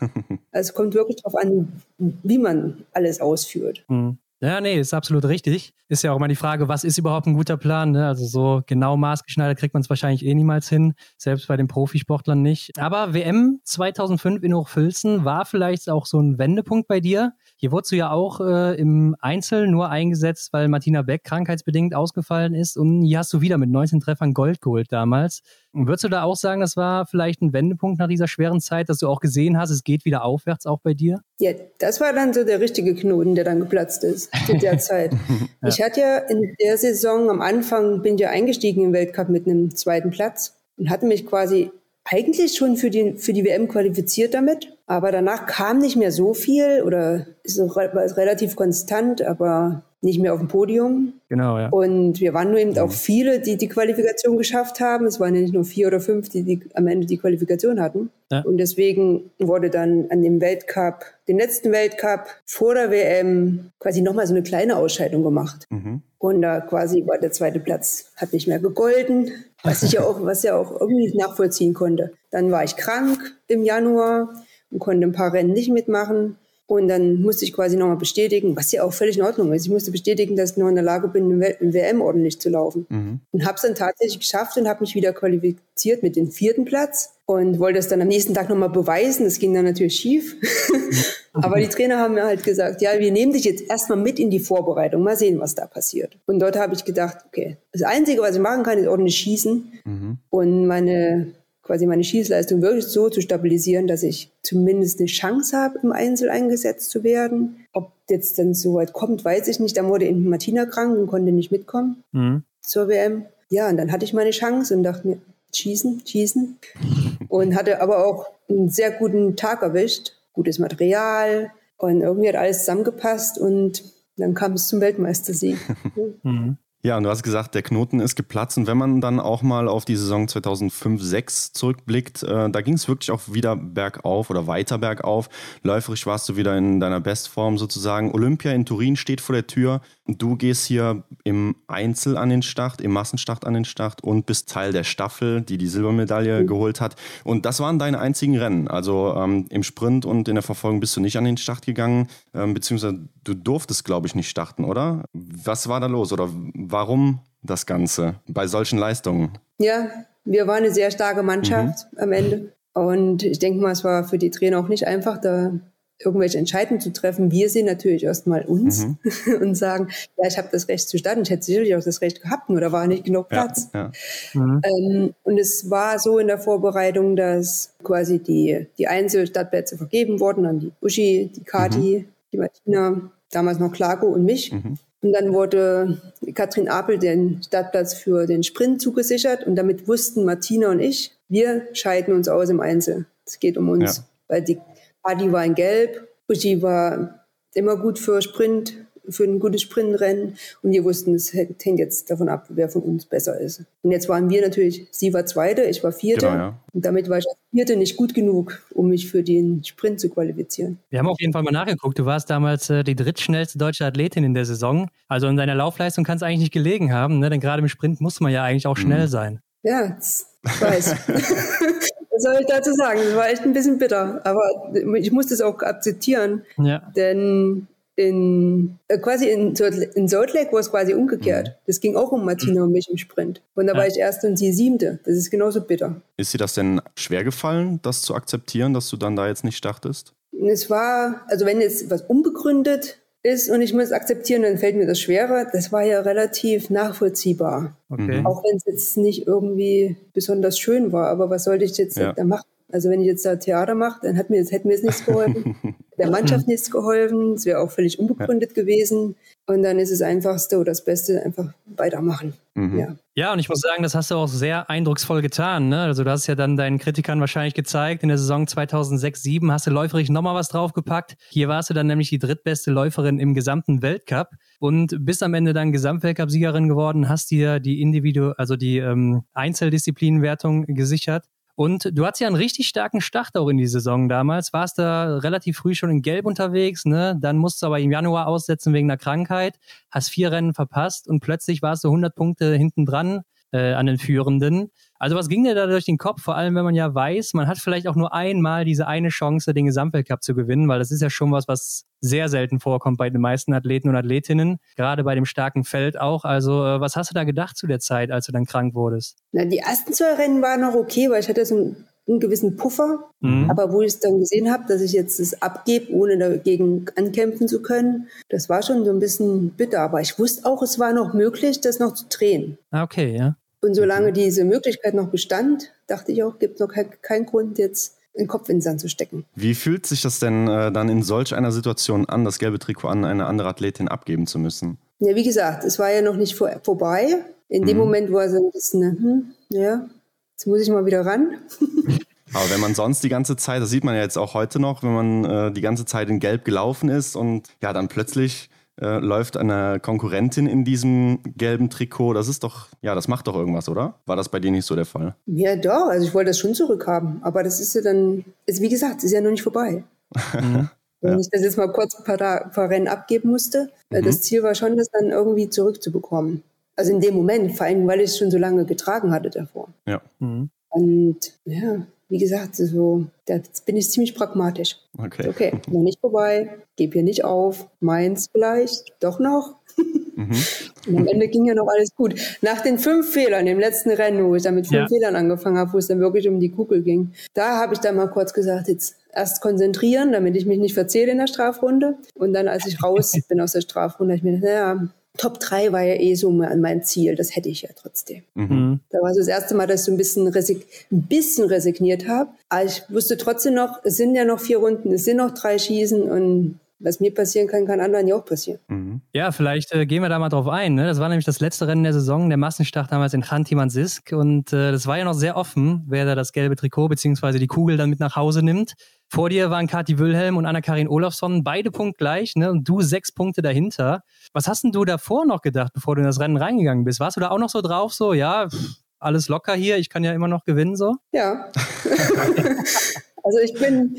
also es kommt wirklich darauf an, wie man alles ausführt. Mhm. Ja, nee, ist absolut richtig. Ist ja auch immer die Frage, was ist überhaupt ein guter Plan? Ne? Also so genau maßgeschneidert kriegt man es wahrscheinlich eh niemals hin, selbst bei den Profisportlern nicht. Aber WM 2005 in Hochfilzen war vielleicht auch so ein Wendepunkt bei dir. Hier wurdest du ja auch äh, im Einzel nur eingesetzt, weil Martina Beck krankheitsbedingt ausgefallen ist. Und hier hast du wieder mit 19 Treffern Gold geholt damals. Würdest du da auch sagen, das war vielleicht ein Wendepunkt nach dieser schweren Zeit, dass du auch gesehen hast, es geht wieder aufwärts auch bei dir? Ja, das war dann so der richtige Knoten, der dann geplatzt ist zu der Zeit. ja. Ich hatte ja in der Saison am Anfang, bin ja eingestiegen im Weltcup mit einem zweiten Platz und hatte mich quasi eigentlich schon für die, für die WM qualifiziert damit. Aber danach kam nicht mehr so viel oder ist relativ konstant, aber nicht mehr auf dem Podium. Genau, ja. Und wir waren nur eben mhm. auch viele, die die Qualifikation geschafft haben. Es waren ja nicht nur vier oder fünf, die, die am Ende die Qualifikation hatten. Ja. Und deswegen wurde dann an dem Weltcup, den letzten Weltcup vor der WM quasi nochmal so eine kleine Ausscheidung gemacht. Mhm. Und da quasi war der zweite Platz, hat nicht mehr gegolten, was ich ja auch, was ja auch irgendwie nachvollziehen konnte. Dann war ich krank im Januar und konnte ein paar Rennen nicht mitmachen. Und dann musste ich quasi nochmal bestätigen, was ja auch völlig in Ordnung ist. Ich musste bestätigen, dass ich noch in der Lage bin, im WM ordentlich zu laufen. Mhm. Und habe es dann tatsächlich geschafft und habe mich wieder qualifiziert mit dem vierten Platz und wollte es dann am nächsten Tag nochmal beweisen. Das ging dann natürlich schief. Aber die Trainer haben mir halt gesagt, ja, wir nehmen dich jetzt erstmal mit in die Vorbereitung, mal sehen, was da passiert. Und dort habe ich gedacht, okay, das Einzige, was ich machen kann, ist ordentlich schießen. Mhm. Und meine quasi meine Schießleistung wirklich so zu stabilisieren, dass ich zumindest eine Chance habe, im Einzel eingesetzt zu werden. Ob jetzt dann so weit kommt, weiß ich nicht. Dann wurde eben Martina krank und konnte nicht mitkommen mhm. zur WM. Ja, und dann hatte ich meine Chance und dachte mir, schießen, schießen. Und hatte aber auch einen sehr guten Tag erwischt, gutes Material und irgendwie hat alles zusammengepasst und dann kam es zum Weltmeistersieg. mhm. Ja, und du hast gesagt, der Knoten ist geplatzt. Und wenn man dann auch mal auf die Saison 2005-6 zurückblickt, äh, da ging es wirklich auch wieder bergauf oder weiter bergauf. Läuferisch warst du wieder in deiner Bestform sozusagen. Olympia in Turin steht vor der Tür. Du gehst hier im Einzel an den Start, im Massenstart an den Start und bist Teil der Staffel, die die Silbermedaille mhm. geholt hat. Und das waren deine einzigen Rennen. Also ähm, im Sprint und in der Verfolgung bist du nicht an den Start gegangen, ähm, beziehungsweise du durftest, glaube ich, nicht starten, oder? Was war da los oder warum das Ganze bei solchen Leistungen? Ja, wir waren eine sehr starke Mannschaft mhm. am Ende. Und ich denke mal, es war für die Trainer auch nicht einfach, da irgendwelche Entscheidungen zu treffen. Wir sehen natürlich erstmal uns mhm. und sagen, ja, ich habe das Recht zu starten. Ich hätte sicherlich auch das Recht gehabt, nur da war nicht genug Platz. Ja, ja. Mhm. Ähm, und es war so in der Vorbereitung, dass quasi die, die Einzelstartplätze vergeben wurden an die Uschi, die Kati, mhm. die Martina, damals noch Klago und mich. Mhm. Und dann wurde Katrin Apel den Startplatz für den Sprint zugesichert und damit wussten Martina und ich, wir scheiden uns aus im Einzel. Es geht um uns, ja. weil die Adi war in Gelb, Uschi war immer gut für Sprint, für ein gutes Sprintrennen und wir wussten, es hängt jetzt davon ab, wer von uns besser ist. Und jetzt waren wir natürlich, sie war Zweite, ich war Vierte genau, ja. und damit war ich als Vierte nicht gut genug, um mich für den Sprint zu qualifizieren. Wir haben auf jeden Fall mal nachgeguckt, du warst damals äh, die drittschnellste deutsche Athletin in der Saison, also in deiner Laufleistung kann es eigentlich nicht gelegen haben, ne? denn gerade im Sprint muss man ja eigentlich auch schnell mhm. sein. Ja, ich weiß. Was soll ich dazu sagen? Das war echt ein bisschen bitter. Aber ich musste es auch akzeptieren. Ja. Denn in, äh, quasi in, in Salt Lake war es quasi umgekehrt. Mhm. Das ging auch um Martina und mich im Sprint. Und da ja. war ich erste und sie siebte. Das ist genauso bitter. Ist dir das denn schwer gefallen, das zu akzeptieren, dass du dann da jetzt nicht startest? Es war, also wenn jetzt was unbegründet ist und ich muss akzeptieren, dann fällt mir das schwerer. Das war ja relativ nachvollziehbar. Okay. Auch wenn es jetzt nicht irgendwie besonders schön war. Aber was sollte ich jetzt ja. da machen? Also wenn ich jetzt da Theater mache, dann hat mir, das, hätte mir jetzt nichts geholfen. Der Mannschaft nichts geholfen. Es wäre auch völlig unbegründet ja. gewesen. Und dann ist es einfachste oder das Beste einfach weitermachen. Mhm. Ja. ja, und ich muss sagen, das hast du auch sehr eindrucksvoll getan. Ne? Also du hast ja dann deinen Kritikern wahrscheinlich gezeigt, in der Saison 2006-2007 hast du läuferisch nochmal was draufgepackt. Hier warst du dann nämlich die drittbeste Läuferin im gesamten Weltcup und bist am Ende dann Gesamtweltcup-Siegerin geworden, hast dir die Individu also die ähm, Einzeldisziplinenwertung gesichert. Und du hattest ja einen richtig starken Start auch in die Saison damals. Warst da relativ früh schon in Gelb unterwegs, ne? Dann musst du aber im Januar aussetzen wegen einer Krankheit, hast vier Rennen verpasst und plötzlich warst du 100 Punkte hinten dran äh, an den Führenden. Also was ging dir da durch den Kopf? Vor allem, wenn man ja weiß, man hat vielleicht auch nur einmal diese eine Chance, den Gesamtweltcup zu gewinnen, weil das ist ja schon was, was sehr selten vorkommt bei den meisten Athleten und Athletinnen, gerade bei dem starken Feld auch. Also äh, was hast du da gedacht zu der Zeit, als du dann krank wurdest? Na, die ersten zwei Rennen waren noch okay, weil ich hatte so einen, einen gewissen Puffer. Mhm. Aber wo ich es dann gesehen habe, dass ich jetzt das abgebe, ohne dagegen ankämpfen zu können, das war schon so ein bisschen bitter. Aber ich wusste auch, es war noch möglich, das noch zu drehen. Ah, okay, ja. Und solange diese Möglichkeit noch bestand, dachte ich auch, gibt es noch keinen Grund, jetzt den Kopf in den Sand zu stecken. Wie fühlt sich das denn äh, dann in solch einer Situation an, das gelbe Trikot an eine andere Athletin abgeben zu müssen? Ja, wie gesagt, es war ja noch nicht vor, vorbei. In dem mhm. Moment war es ein bisschen, hm, ja, jetzt muss ich mal wieder ran. Aber wenn man sonst die ganze Zeit, das sieht man ja jetzt auch heute noch, wenn man äh, die ganze Zeit in Gelb gelaufen ist und ja, dann plötzlich äh, läuft eine Konkurrentin in diesem gelben Trikot. Das ist doch, ja, das macht doch irgendwas, oder? War das bei dir nicht so der Fall? Ja, doch. Also ich wollte das schon zurückhaben. Aber das ist ja dann, ist, wie gesagt, ist ja noch nicht vorbei. Mhm. Wenn ja. ich das jetzt mal kurz ein paar, ein paar Rennen abgeben musste, mhm. das Ziel war schon, das dann irgendwie zurückzubekommen. Also in dem Moment, vor allem, weil ich es schon so lange getragen hatte davor. Ja. Mhm. Und ja, wie gesagt, so, da bin ich ziemlich pragmatisch. Okay. Okay, noch nicht vorbei, gebe hier nicht auf, meins vielleicht, doch noch. Mhm. Und am Ende ging ja noch alles gut. Nach den fünf Fehlern im letzten Rennen, wo ich dann mit fünf ja. Fehlern angefangen habe, wo es dann wirklich um die Kugel ging, da habe ich dann mal kurz gesagt, jetzt erst konzentrieren, damit ich mich nicht verzähle in der Strafrunde. Und dann, als ich raus bin aus der Strafrunde, habe ich mir gedacht, naja, Top 3 war ja eh so mein Ziel, das hätte ich ja trotzdem. Mhm. Da war so das erste Mal, dass ich so ein bisschen, resig ein bisschen resigniert habe. Aber ich wusste trotzdem noch, es sind ja noch vier Runden, es sind noch drei Schießen und was mir passieren kann, kann anderen ja auch passieren. Mhm. Ja, vielleicht äh, gehen wir da mal drauf ein. Ne? Das war nämlich das letzte Rennen der Saison, der Massenstart damals in Khanti-Mansisk. Und äh, das war ja noch sehr offen, wer da das gelbe Trikot bzw. die Kugel dann mit nach Hause nimmt. Vor dir waren Kathi Wilhelm und Anna-Karin Olafsson, beide punktgleich, ne? Und du sechs Punkte dahinter. Was hast denn du davor noch gedacht, bevor du in das Rennen reingegangen bist? Warst du da auch noch so drauf, so, ja, pff, alles locker hier, ich kann ja immer noch gewinnen, so? Ja. also ich bin,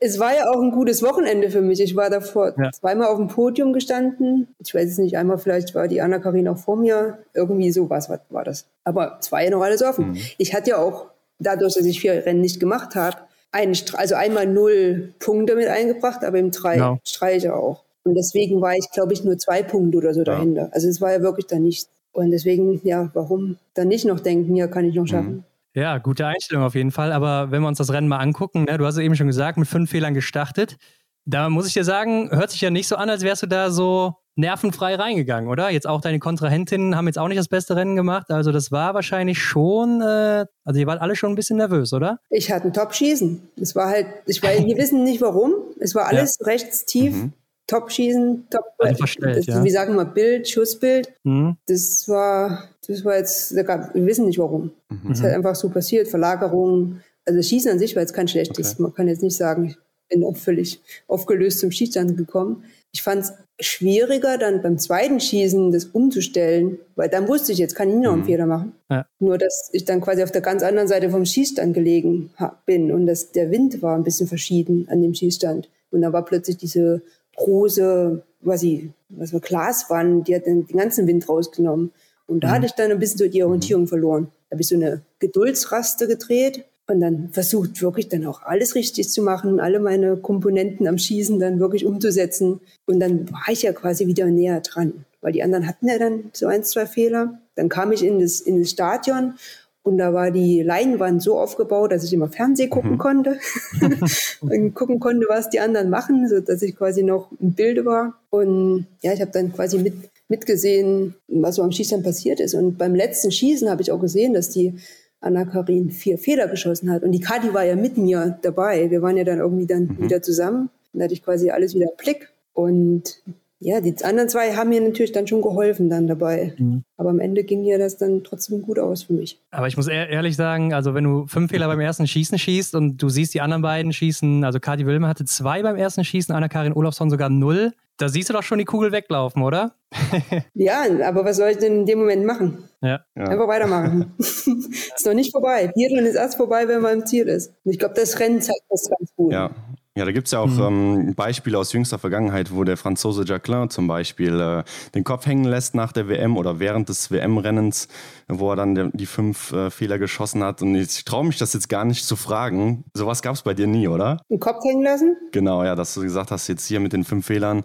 es war ja auch ein gutes Wochenende für mich. Ich war davor ja. zweimal auf dem Podium gestanden. Ich weiß es nicht, einmal vielleicht war die Anna-Karin auch vor mir. Irgendwie sowas war, war das. Aber es war ja noch alles offen. Mhm. Ich hatte ja auch, dadurch, dass ich vier Rennen nicht gemacht habe, einen, also einmal null Punkte mit eingebracht, aber im drei ja. Streiche auch. Und deswegen war ich, glaube ich, nur zwei Punkte oder so dahinter. Ja. Also es war ja wirklich da nichts. Und deswegen, ja, warum dann nicht noch denken, ja, kann ich noch schaffen. Mhm. Ja, gute Einstellung auf jeden Fall. Aber wenn wir uns das Rennen mal angucken, ne, du hast es eben schon gesagt, mit fünf Fehlern gestartet. Da muss ich dir sagen, hört sich ja nicht so an, als wärst du da so nervenfrei reingegangen, oder? Jetzt auch deine Kontrahentinnen haben jetzt auch nicht das beste Rennen gemacht. Also das war wahrscheinlich schon, äh, also ihr wart alle schon ein bisschen nervös, oder? Ich hatte ein Top-Schießen. Es war halt, ich weiß, wir wissen nicht warum. Es war alles ja. rechts tief. Mhm. Top-Schießen, Top, also verstellt, das, ja. wie sagen wir, Bild, Schussbild. Mhm. Das war, das war jetzt, wir wissen nicht warum. Mhm. Es ist halt einfach so passiert, Verlagerung. Also Schießen an sich war jetzt kein schlechtes. Okay. Man kann jetzt nicht sagen, ich bin auch völlig aufgelöst zum Schießstand gekommen. Ich fand es schwieriger, dann beim zweiten Schießen das umzustellen, weil dann wusste ich, jetzt kann ich noch einen mhm. Fehler machen. Ja. Nur, dass ich dann quasi auf der ganz anderen Seite vom Schießstand gelegen bin und dass der Wind war ein bisschen verschieden an dem Schießstand. Und dann war plötzlich diese große, was ich, was war Glaswand, die hat den, den ganzen Wind rausgenommen. Und da mhm. hatte ich dann ein bisschen so die Orientierung verloren. Da habe ich so eine Geduldsraste gedreht und dann versucht wirklich dann auch alles richtig zu machen, alle meine Komponenten am Schießen dann wirklich umzusetzen. Und dann war ich ja quasi wieder näher dran, weil die anderen hatten ja dann so ein, zwei Fehler. Dann kam ich in das, in das Stadion und da war die Leinwand so aufgebaut, dass ich immer Fernsehen gucken mhm. konnte und gucken konnte, was die anderen machen, so dass ich quasi noch im Bilde war. Und ja, ich habe dann quasi mit, mitgesehen, was so am Schießen passiert ist. Und beim letzten Schießen habe ich auch gesehen, dass die Anna-Karin vier Fehler geschossen hat. Und die Kati war ja mit mir dabei. Wir waren ja dann irgendwie dann mhm. wieder zusammen. Dann hatte ich quasi alles wieder im Blick. Und ja, die anderen zwei haben mir natürlich dann schon geholfen dann dabei. Mhm. Aber am Ende ging ja das dann trotzdem gut aus für mich. Aber ich muss ehrlich sagen, also wenn du fünf Fehler beim ersten Schießen schießt und du siehst die anderen beiden schießen, also Kati Wilmer hatte zwei beim ersten Schießen, Anna-Karin Olofsson sogar null. Da siehst du doch schon die Kugel weglaufen, oder? ja, aber was soll ich denn in dem Moment machen? Ja. Einfach weitermachen. ist noch nicht vorbei. Biathlon ist erst vorbei, wenn man im Ziel ist. Und ich glaube, das Rennen zeigt das ganz gut. Ja, ja, da gibt es ja auch mhm. ähm, Beispiele aus jüngster Vergangenheit, wo der Franzose Jacquelin zum Beispiel äh, den Kopf hängen lässt nach der WM oder während des WM-Rennens, wo er dann de, die fünf äh, Fehler geschossen hat. Und ich traue mich das jetzt gar nicht zu fragen. Sowas gab es bei dir nie, oder? Den Kopf hängen lassen? Genau, ja, dass du gesagt hast, jetzt hier mit den fünf Fehlern,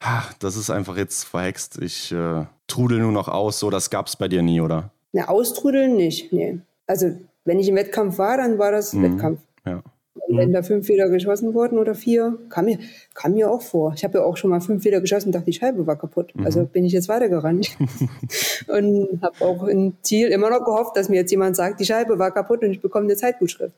ach, das ist einfach jetzt verhext. Ich äh, trudel nur noch aus. So, das gab es bei dir nie, oder? Na, austrudeln nicht, nee. Also, wenn ich im Wettkampf war, dann war das mhm. Wettkampf. Ja. Mhm. Wenn da fünf Fehler geschossen wurden oder vier, kam mir, kam mir auch vor. Ich habe ja auch schon mal fünf Fehler geschossen und dachte, die Scheibe war kaputt. Mhm. Also bin ich jetzt weitergerannt. und habe auch im Ziel immer noch gehofft, dass mir jetzt jemand sagt, die Scheibe war kaputt und ich bekomme eine Zeitgutschrift.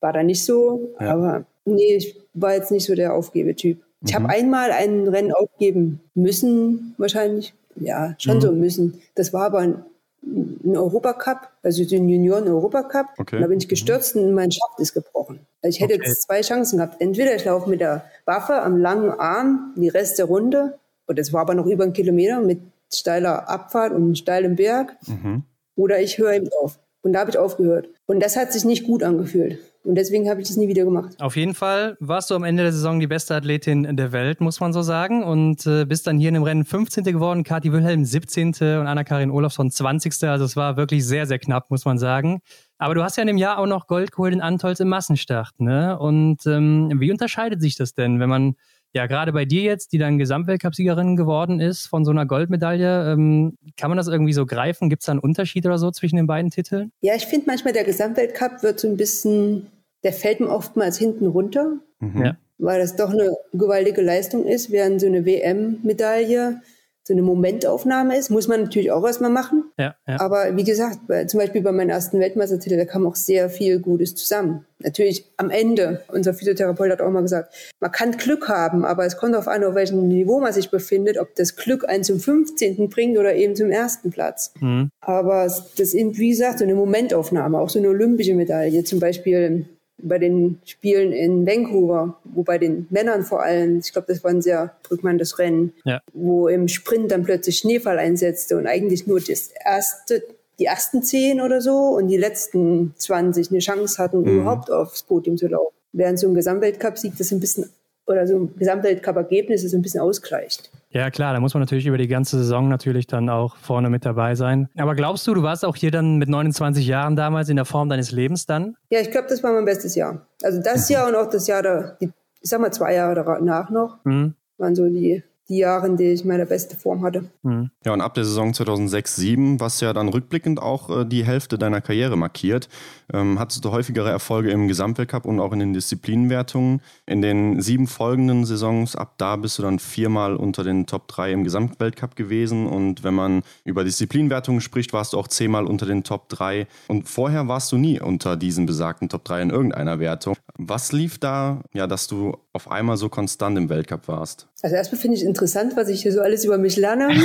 War da nicht so, ja. aber nee, ich war jetzt nicht so der Aufgebetyp. Ich mhm. habe einmal ein Rennen aufgeben müssen, wahrscheinlich. Ja, schon mhm. so müssen. Das war aber ein einen Europacup, also den Junioren-Europacup. Okay. Da bin ich gestürzt und mein Schaft ist gebrochen. Also ich hätte okay. jetzt zwei Chancen gehabt. Entweder ich laufe mit der Waffe am langen Arm die Rest der Runde, und es war aber noch über einen Kilometer mit steiler Abfahrt und steilem Berg, mhm. oder ich höre eben auf. Und da habe ich aufgehört. Und das hat sich nicht gut angefühlt. Und deswegen habe ich das nie wieder gemacht. Auf jeden Fall warst du am Ende der Saison die beste Athletin der Welt, muss man so sagen. Und äh, bist dann hier in dem Rennen 15. geworden, Kathi Wilhelm 17. und Anna-Karin Olofsson 20. Also es war wirklich sehr, sehr knapp, muss man sagen. Aber du hast ja in dem Jahr auch noch Gold geholt in Antolz im Massenstart. Ne? Und ähm, wie unterscheidet sich das denn, wenn man ja, gerade bei dir jetzt, die dann Gesamtweltcupsiegerin geworden ist von so einer Goldmedaille, ähm, kann man das irgendwie so greifen? Gibt es da einen Unterschied oder so zwischen den beiden Titeln? Ja, ich finde manchmal der Gesamtweltcup wird so ein bisschen, der fällt mir oftmals hinten runter, mhm. weil das doch eine gewaltige Leistung ist, während so eine WM-Medaille so eine Momentaufnahme ist. Muss man natürlich auch erstmal machen. Ja, ja. Aber wie gesagt, bei, zum Beispiel bei meinem ersten Weltmeistertitel, da kam auch sehr viel Gutes zusammen. Natürlich am Ende, unser Physiotherapeut hat auch mal gesagt, man kann Glück haben, aber es kommt darauf an, auf welchem Niveau man sich befindet, ob das Glück einen zum 15. bringt oder eben zum ersten Platz. Mhm. Aber das ist, wie gesagt, so eine Momentaufnahme, auch so eine olympische Medaille. Zum Beispiel bei den Spielen in Vancouver, wo bei den Männern vor allem, ich glaube, das war ein sehr drückmannes Rennen, ja. wo im Sprint dann plötzlich Schneefall einsetzte und eigentlich nur das erste, die ersten zehn oder so und die letzten 20 eine Chance hatten, mhm. überhaupt aufs Podium zu laufen. Während so ein Gesamtweltcup-Sieg das ein bisschen, oder so ein Gesamtweltcup-Ergebnis ist ein bisschen ausgleicht. Ja, klar, da muss man natürlich über die ganze Saison natürlich dann auch vorne mit dabei sein. Aber glaubst du, du warst auch hier dann mit 29 Jahren damals in der Form deines Lebens dann? Ja, ich glaube, das war mein bestes Jahr. Also das Jahr und auch das Jahr, da, ich sag mal zwei Jahre danach noch, mhm. waren so die die Jahre, in denen ich meine beste Form hatte. Mhm. Ja, und ab der Saison 2006-07, was ja dann rückblickend auch äh, die Hälfte deiner Karriere markiert, ähm, hattest du häufigere Erfolge im Gesamtweltcup und auch in den Disziplinenwertungen. In den sieben folgenden Saisons, ab da bist du dann viermal unter den Top 3 im Gesamtweltcup gewesen. Und wenn man über Disziplinenwertungen spricht, warst du auch zehnmal unter den Top 3. Und vorher warst du nie unter diesen besagten Top 3 in irgendeiner Wertung. Was lief da, ja, dass du auf einmal so konstant im Weltcup warst? Also erstmal finde ich interessant, was ich hier so alles über mich lerne.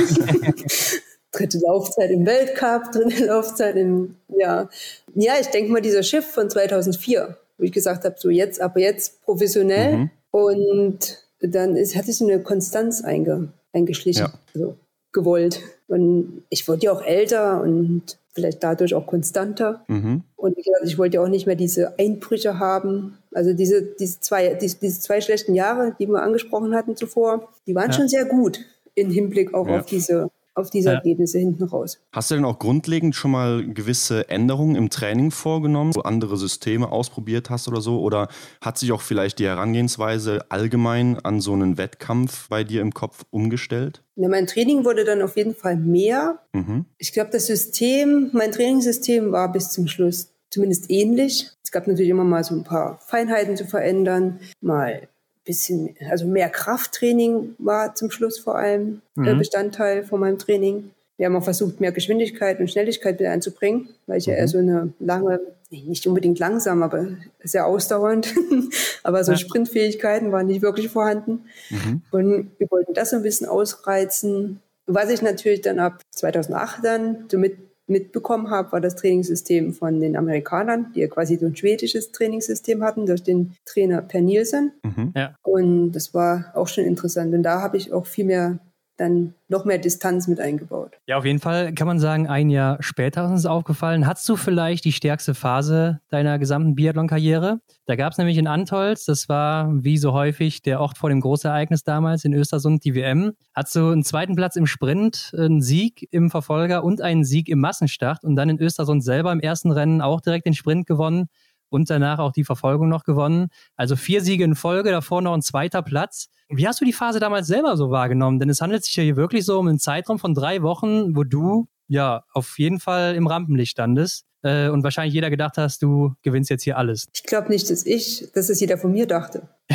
dritte Laufzeit im Weltcup, dritte Laufzeit im, ja. Ja, ich denke mal, dieser Schiff von 2004, wo ich gesagt habe, so jetzt, aber jetzt professionell. Mhm. Und dann ist, hat sich so eine Konstanz einge, eingeschlichen, ja. also gewollt. Und ich wurde ja auch älter und vielleicht dadurch auch konstanter. Mhm. Und ich wollte ja auch nicht mehr diese Einbrüche haben. Also diese, diese, zwei, diese, diese zwei schlechten Jahre, die wir angesprochen hatten zuvor, die waren ja. schon sehr gut im Hinblick auch ja. auf diese auf diese ja. Ergebnisse hinten raus. Hast du denn auch grundlegend schon mal gewisse Änderungen im Training vorgenommen, wo andere Systeme ausprobiert hast oder so? Oder hat sich auch vielleicht die Herangehensweise allgemein an so einen Wettkampf bei dir im Kopf umgestellt? Ja, mein Training wurde dann auf jeden Fall mehr. Mhm. Ich glaube, das System, mein Trainingssystem war bis zum Schluss zumindest ähnlich. Es gab natürlich immer mal so ein paar Feinheiten zu verändern, mal bisschen, also mehr Krafttraining war zum Schluss vor allem mhm. Bestandteil von meinem Training. Wir haben auch versucht, mehr Geschwindigkeit und Schnelligkeit wieder einzubringen, weil ich mhm. ja eher so eine lange, nicht unbedingt langsam, aber sehr ausdauernd, aber so ja. Sprintfähigkeiten waren nicht wirklich vorhanden. Mhm. Und wir wollten das ein bisschen ausreizen. Was ich natürlich dann ab 2008 dann somit mitbekommen habe, war das Trainingssystem von den Amerikanern, die ja quasi so ein schwedisches Trainingssystem hatten durch den Trainer Per Nielsen. Mhm. Ja. Und das war auch schon interessant. Und da habe ich auch viel mehr dann noch mehr Distanz mit eingebaut. Ja, auf jeden Fall kann man sagen, ein Jahr später ist uns aufgefallen. Hattest du vielleicht die stärkste Phase deiner gesamten Biathlon-Karriere? Da gab es nämlich in Antolz, das war wie so häufig der Ort vor dem Großereignis damals in Östersund, die WM. Hattest du einen zweiten Platz im Sprint, einen Sieg im Verfolger und einen Sieg im Massenstart und dann in Östersund selber im ersten Rennen auch direkt den Sprint gewonnen und danach auch die Verfolgung noch gewonnen. Also vier Siege in Folge, davor noch ein zweiter Platz. Wie hast du die Phase damals selber so wahrgenommen? Denn es handelt sich ja hier wirklich so um einen Zeitraum von drei Wochen, wo du ja auf jeden Fall im Rampenlicht standest äh, und wahrscheinlich jeder gedacht hast, du gewinnst jetzt hier alles. Ich glaube nicht, dass ich, dass es jeder von mir dachte.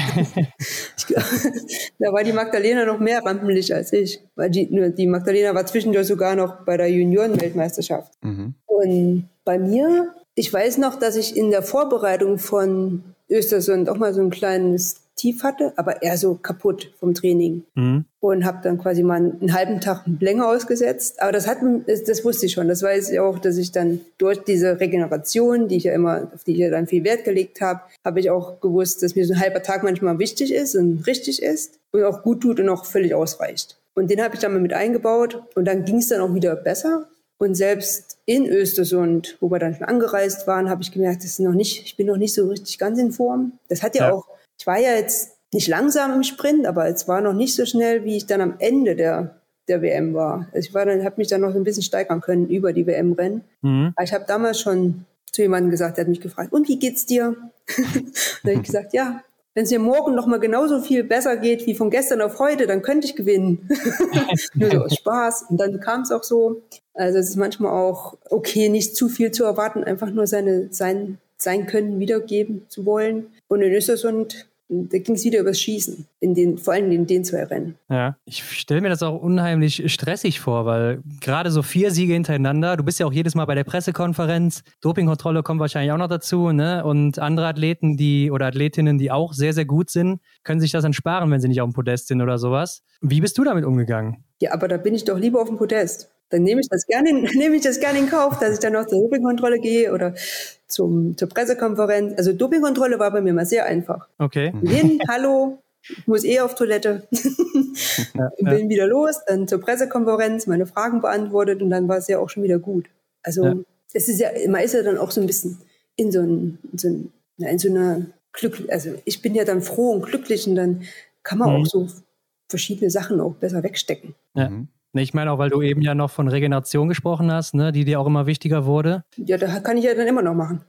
glaub, da war die Magdalena noch mehr Rampenlicht als ich, weil die, die Magdalena war zwischendurch sogar noch bei der Juniorenweltmeisterschaft. Mhm. Und bei mir ich weiß noch, dass ich in der Vorbereitung von Östersund auch mal so ein kleines Tief hatte, aber eher so kaputt vom Training. Mhm. Und habe dann quasi mal einen halben Tag länger ausgesetzt. Aber das hat das, das, wusste ich schon. Das weiß ich auch, dass ich dann durch diese Regeneration, die ich ja immer, auf die ich ja dann viel Wert gelegt habe, habe ich auch gewusst, dass mir so ein halber Tag manchmal wichtig ist und richtig ist und auch gut tut und auch völlig ausreicht. Und den habe ich dann mal mit eingebaut und dann ging es dann auch wieder besser. Und selbst in Östersund, wo wir dann schon angereist waren, habe ich gemerkt, das ist noch nicht, ich bin noch nicht so richtig ganz in Form. Das hat ja, ja. auch, ich war ja jetzt nicht langsam im Sprint, aber es war noch nicht so schnell, wie ich dann am Ende der, der WM war. Also ich war dann, habe mich dann noch ein bisschen steigern können über die WM-Rennen. Mhm. ich habe damals schon zu jemandem gesagt, der hat mich gefragt, und wie geht's dir? dann habe ich gesagt, ja, wenn es mir morgen noch mal genauso viel besser geht wie von gestern auf heute, dann könnte ich gewinnen. Nur so aus Spaß. Und dann kam es auch so. Also es ist manchmal auch okay, nicht zu viel zu erwarten, einfach nur seine, sein, sein Können wiedergeben zu wollen. Und in Östersund da ging es wieder übers Schießen, in den, vor allem in den zwei Rennen. Ja, ich stelle mir das auch unheimlich stressig vor, weil gerade so vier Siege hintereinander, du bist ja auch jedes Mal bei der Pressekonferenz, Dopingkontrolle kommt wahrscheinlich auch noch dazu, ne? Und andere Athleten, die oder Athletinnen, die auch sehr, sehr gut sind, können sich das dann sparen, wenn sie nicht auf dem Podest sind oder sowas. Wie bist du damit umgegangen? Ja, aber da bin ich doch lieber auf dem Podest dann nehme ich das gerne, nehme ich das gerne in Kauf, dass ich dann noch zur Dopingkontrolle gehe oder zum, zur Pressekonferenz. Also Dopingkontrolle war bei mir mal sehr einfach. Okay. Hin, hallo, ich muss eh auf Toilette. ja, bin ja. wieder los, dann zur Pressekonferenz, meine Fragen beantwortet und dann war es ja auch schon wieder gut. Also ja. es ist ja, man ist ja dann auch so ein bisschen in so, ein, in so, ein, in so einer Glück, also ich bin ja dann froh und glücklich und dann kann man mhm. auch so verschiedene Sachen auch besser wegstecken. Ja. Mhm. Ich meine auch, weil du eben ja noch von Regeneration gesprochen hast, ne, die dir auch immer wichtiger wurde. Ja, da kann ich ja dann immer noch machen.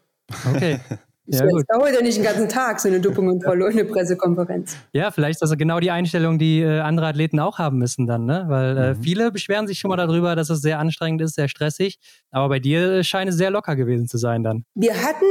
Okay. Ja, das dauert ja nicht den ganzen Tag, so eine Dopingkontrolle und eine Pressekonferenz. Ja, vielleicht ist das genau die Einstellung, die äh, andere Athleten auch haben müssen dann, ne? Weil äh, mhm. viele beschweren sich schon mal darüber, dass es sehr anstrengend ist, sehr stressig. Aber bei dir scheint es sehr locker gewesen zu sein dann. Wir hatten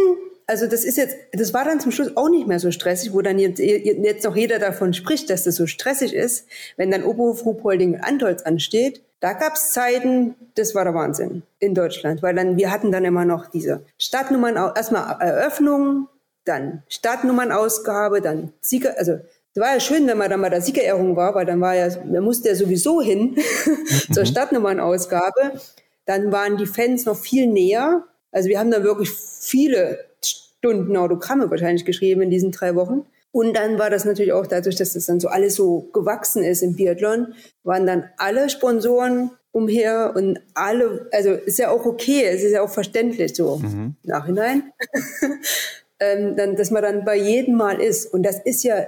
also das ist jetzt, das war dann zum Schluss auch nicht mehr so stressig, wo dann jetzt, jetzt noch jeder davon spricht, dass das so stressig ist, wenn dann Oberhof, Ruhpolding und Antolz ansteht. Da gab es Zeiten, das war der Wahnsinn in Deutschland, weil dann wir hatten dann immer noch diese Stadtnummern, erstmal Eröffnung, dann Stadtnummernausgabe, dann Sieger, also es war ja schön, wenn man dann mal der Siegerehrung war, weil dann war ja, man musste ja sowieso hin zur mhm. Stadtnummernausgabe. Dann waren die Fans noch viel näher. Also wir haben da wirklich viele Stunden Autogramme wahrscheinlich geschrieben in diesen drei Wochen. Und dann war das natürlich auch dadurch, dass das dann so alles so gewachsen ist im Biathlon, waren dann alle Sponsoren umher und alle, also ist ja auch okay, es ist ja auch verständlich so mhm. nachhinein, ähm, dann, dass man dann bei jedem Mal ist. Und das ist ja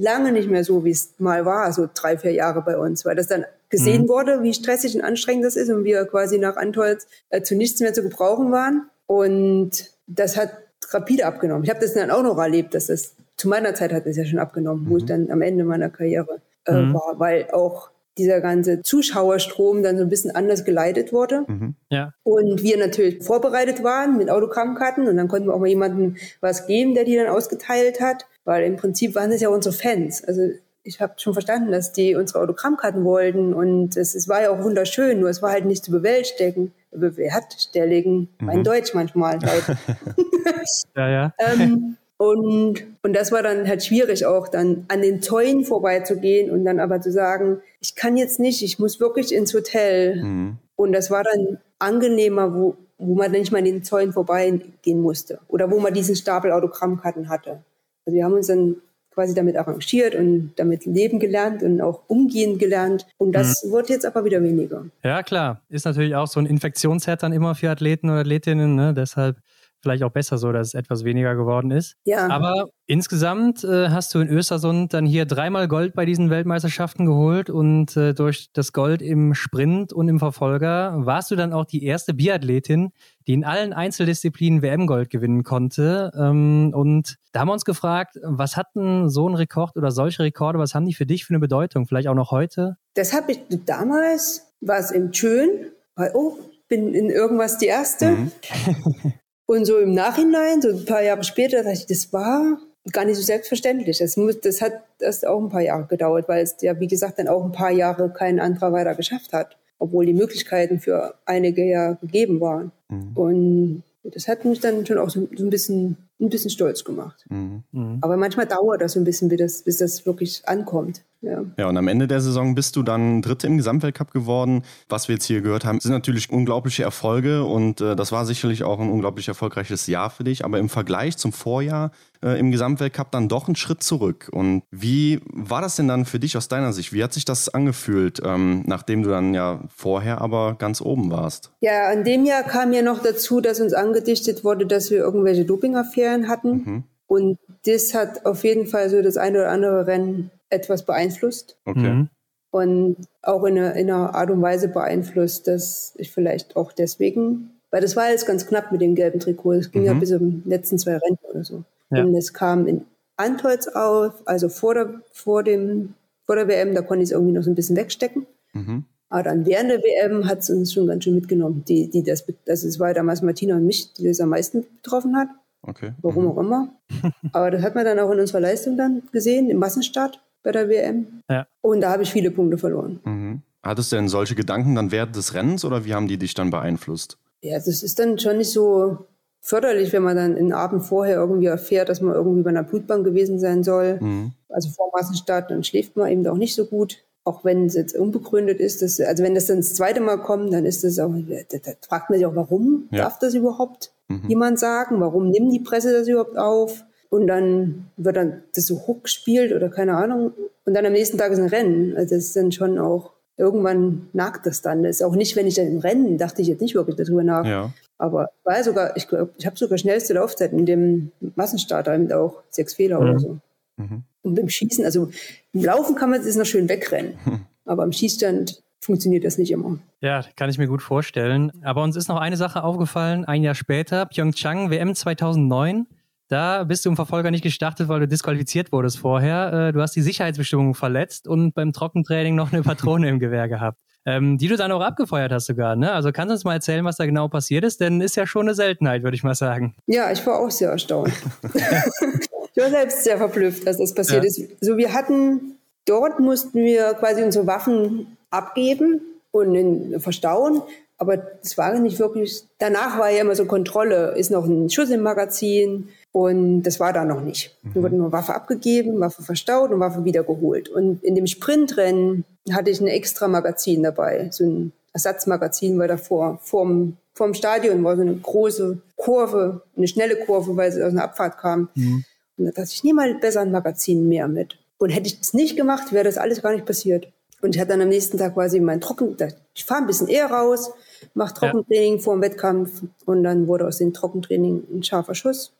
lange nicht mehr so, wie es mal war, so drei, vier Jahre bei uns, weil das dann gesehen mhm. wurde, wie stressig und anstrengend das ist und wir quasi nach Antolz äh, zu nichts mehr zu gebrauchen waren. Und das hat rapide abgenommen. Ich habe das dann auch noch erlebt, dass das zu meiner Zeit hat es ja schon abgenommen, mhm. wo ich mhm. dann am Ende meiner Karriere äh, mhm. war, weil auch dieser ganze Zuschauerstrom dann so ein bisschen anders geleitet wurde. Mhm. Ja. Und wir natürlich vorbereitet waren mit Autogrammkarten und dann konnten wir auch mal jemandem was geben, der die dann ausgeteilt hat, weil im Prinzip waren das ja unsere Fans. Also ich habe schon verstanden, dass die unsere Autogrammkarten wollten und es, es, war ja auch wunderschön, nur es war halt nicht zu bewältigen, bewertstelligen, mhm. mein Deutsch manchmal halt. ja, ja. ähm, und, und das war dann halt schwierig auch dann an den Zäunen vorbeizugehen und dann aber zu sagen, ich kann jetzt nicht, ich muss wirklich ins Hotel. Mhm. Und das war dann angenehmer, wo, wo man nicht mal an den Zäunen vorbeigehen musste oder wo man diesen Stapel Autogrammkarten hatte. Also wir haben uns dann quasi damit arrangiert und damit leben gelernt und auch umgehen gelernt. Und das mhm. wird jetzt aber wieder weniger. Ja, klar. Ist natürlich auch so ein Infektionsherd dann immer für Athleten oder Athletinnen. Ne? Deshalb vielleicht auch besser so, dass es etwas weniger geworden ist. Ja. Aber insgesamt äh, hast du in Östersund dann hier dreimal Gold bei diesen Weltmeisterschaften geholt und äh, durch das Gold im Sprint und im Verfolger warst du dann auch die erste Biathletin, die in allen Einzeldisziplinen WM-Gold gewinnen konnte. Ähm, und da haben wir uns gefragt, was hatten so ein Rekord oder solche Rekorde, was haben die für dich für eine Bedeutung? Vielleicht auch noch heute? Das habe ich damals, war es eben schön, weil, oh, bin in irgendwas die Erste. Mhm. Und so im Nachhinein, so ein paar Jahre später, dachte ich, das war gar nicht so selbstverständlich. Das, muss, das hat erst auch ein paar Jahre gedauert, weil es ja, wie gesagt, dann auch ein paar Jahre kein anderer weiter geschafft hat, obwohl die Möglichkeiten für einige ja gegeben waren. Mhm. Und das hat mich dann schon auch so, so ein bisschen ein bisschen stolz gemacht. Mhm. mhm. Aber manchmal dauert das so ein bisschen, bis das, bis das wirklich ankommt. Ja. ja, und am Ende der Saison bist du dann Dritte im Gesamtweltcup geworden. Was wir jetzt hier gehört haben, sind natürlich unglaubliche Erfolge und äh, das war sicherlich auch ein unglaublich erfolgreiches Jahr für dich. Aber im Vergleich zum Vorjahr äh, im Gesamtweltcup dann doch einen Schritt zurück. Und wie war das denn dann für dich aus deiner Sicht? Wie hat sich das angefühlt, ähm, nachdem du dann ja vorher aber ganz oben warst? Ja, in dem Jahr kam ja noch dazu, dass uns angedichtet wurde, dass wir irgendwelche Dopingaffären hatten. Mhm. Und das hat auf jeden Fall so das eine oder andere Rennen etwas beeinflusst. Okay. Mhm. Und auch in einer, in einer Art und Weise beeinflusst, dass ich vielleicht auch deswegen, weil das war jetzt ganz knapp mit dem gelben Trikot. Es ging mhm. ja bis zum letzten zwei Rennen oder so. Ja. Und es kam in Antolz auf, also vor der, vor dem, vor der WM, da konnte ich es irgendwie noch so ein bisschen wegstecken. Mhm. Aber dann während der WM hat es uns schon ganz schön mitgenommen. Die, die das, das war damals Martina und mich, die das am meisten betroffen hat. Okay. Warum mhm. auch immer. Aber das hat man dann auch in unserer Leistung dann gesehen, im Massenstart bei der WM. Ja. Und da habe ich viele Punkte verloren. Mhm. Hattest du denn solche Gedanken dann während des Rennens oder wie haben die dich dann beeinflusst? Ja, das ist dann schon nicht so förderlich, wenn man dann den Abend vorher irgendwie erfährt, dass man irgendwie bei einer Blutbank gewesen sein soll. Mhm. Also vor Massenstart, dann schläft man eben auch nicht so gut. Auch wenn es jetzt unbegründet ist, dass, also wenn das dann das zweite Mal kommt, dann ist das auch, da, da fragt man sich auch, warum ja. darf das überhaupt mhm. jemand sagen? Warum nimmt die Presse das überhaupt auf? Und dann wird dann das so hochgespielt oder keine Ahnung. Und dann am nächsten Tag ist ein Rennen. Also das ist dann schon auch, irgendwann nagt das dann. Das ist auch nicht, wenn ich dann im Rennen, dachte ich jetzt nicht wirklich darüber nach. Ja. Aber war sogar, ich glaube, ich habe sogar schnellste Laufzeit in dem Massenstarter eben auch sechs Fehler mhm. oder so. Mhm. Und beim Schießen, also im Laufen kann man es noch schön wegrennen. Mhm. Aber im Schießstand funktioniert das nicht immer. Ja, kann ich mir gut vorstellen. Aber uns ist noch eine Sache aufgefallen, ein Jahr später, Pyeongchang, WM 2009. Da bist du im Verfolger nicht gestartet, weil du disqualifiziert wurdest vorher. Äh, du hast die Sicherheitsbestimmungen verletzt und beim Trockentraining noch eine Patrone im Gewehr gehabt ähm, die du dann auch abgefeuert hast sogar. Ne? Also kannst du uns mal erzählen, was da genau passiert ist? Denn ist ja schon eine Seltenheit, würde ich mal sagen. Ja, ich war auch sehr erstaunt. ich war selbst sehr verblüfft, dass das passiert ja. ist. So, wir hatten, dort mussten wir quasi unsere Waffen abgeben und verstauen. Aber das war nicht wirklich, danach war ja immer so Kontrolle, ist noch ein Schuss im Magazin, und das war da noch nicht. Mhm. Da wurde nur Waffe abgegeben, Waffe verstaut und Waffe wiedergeholt. Und in dem Sprintrennen hatte ich ein extra Magazin dabei, so ein Ersatzmagazin, weil davor vorm, vorm Stadion war so eine große Kurve, eine schnelle Kurve, weil es aus einer Abfahrt kam. Mhm. Und da dachte ich, nehme mal besser ein Magazin mehr mit. Und hätte ich das nicht gemacht, wäre das alles gar nicht passiert. Und ich hatte dann am nächsten Tag quasi mein Trocken, ich fahre ein bisschen eher raus, mache Trockentraining ja. vor dem Wettkampf und dann wurde aus dem Trockentraining ein scharfer Schuss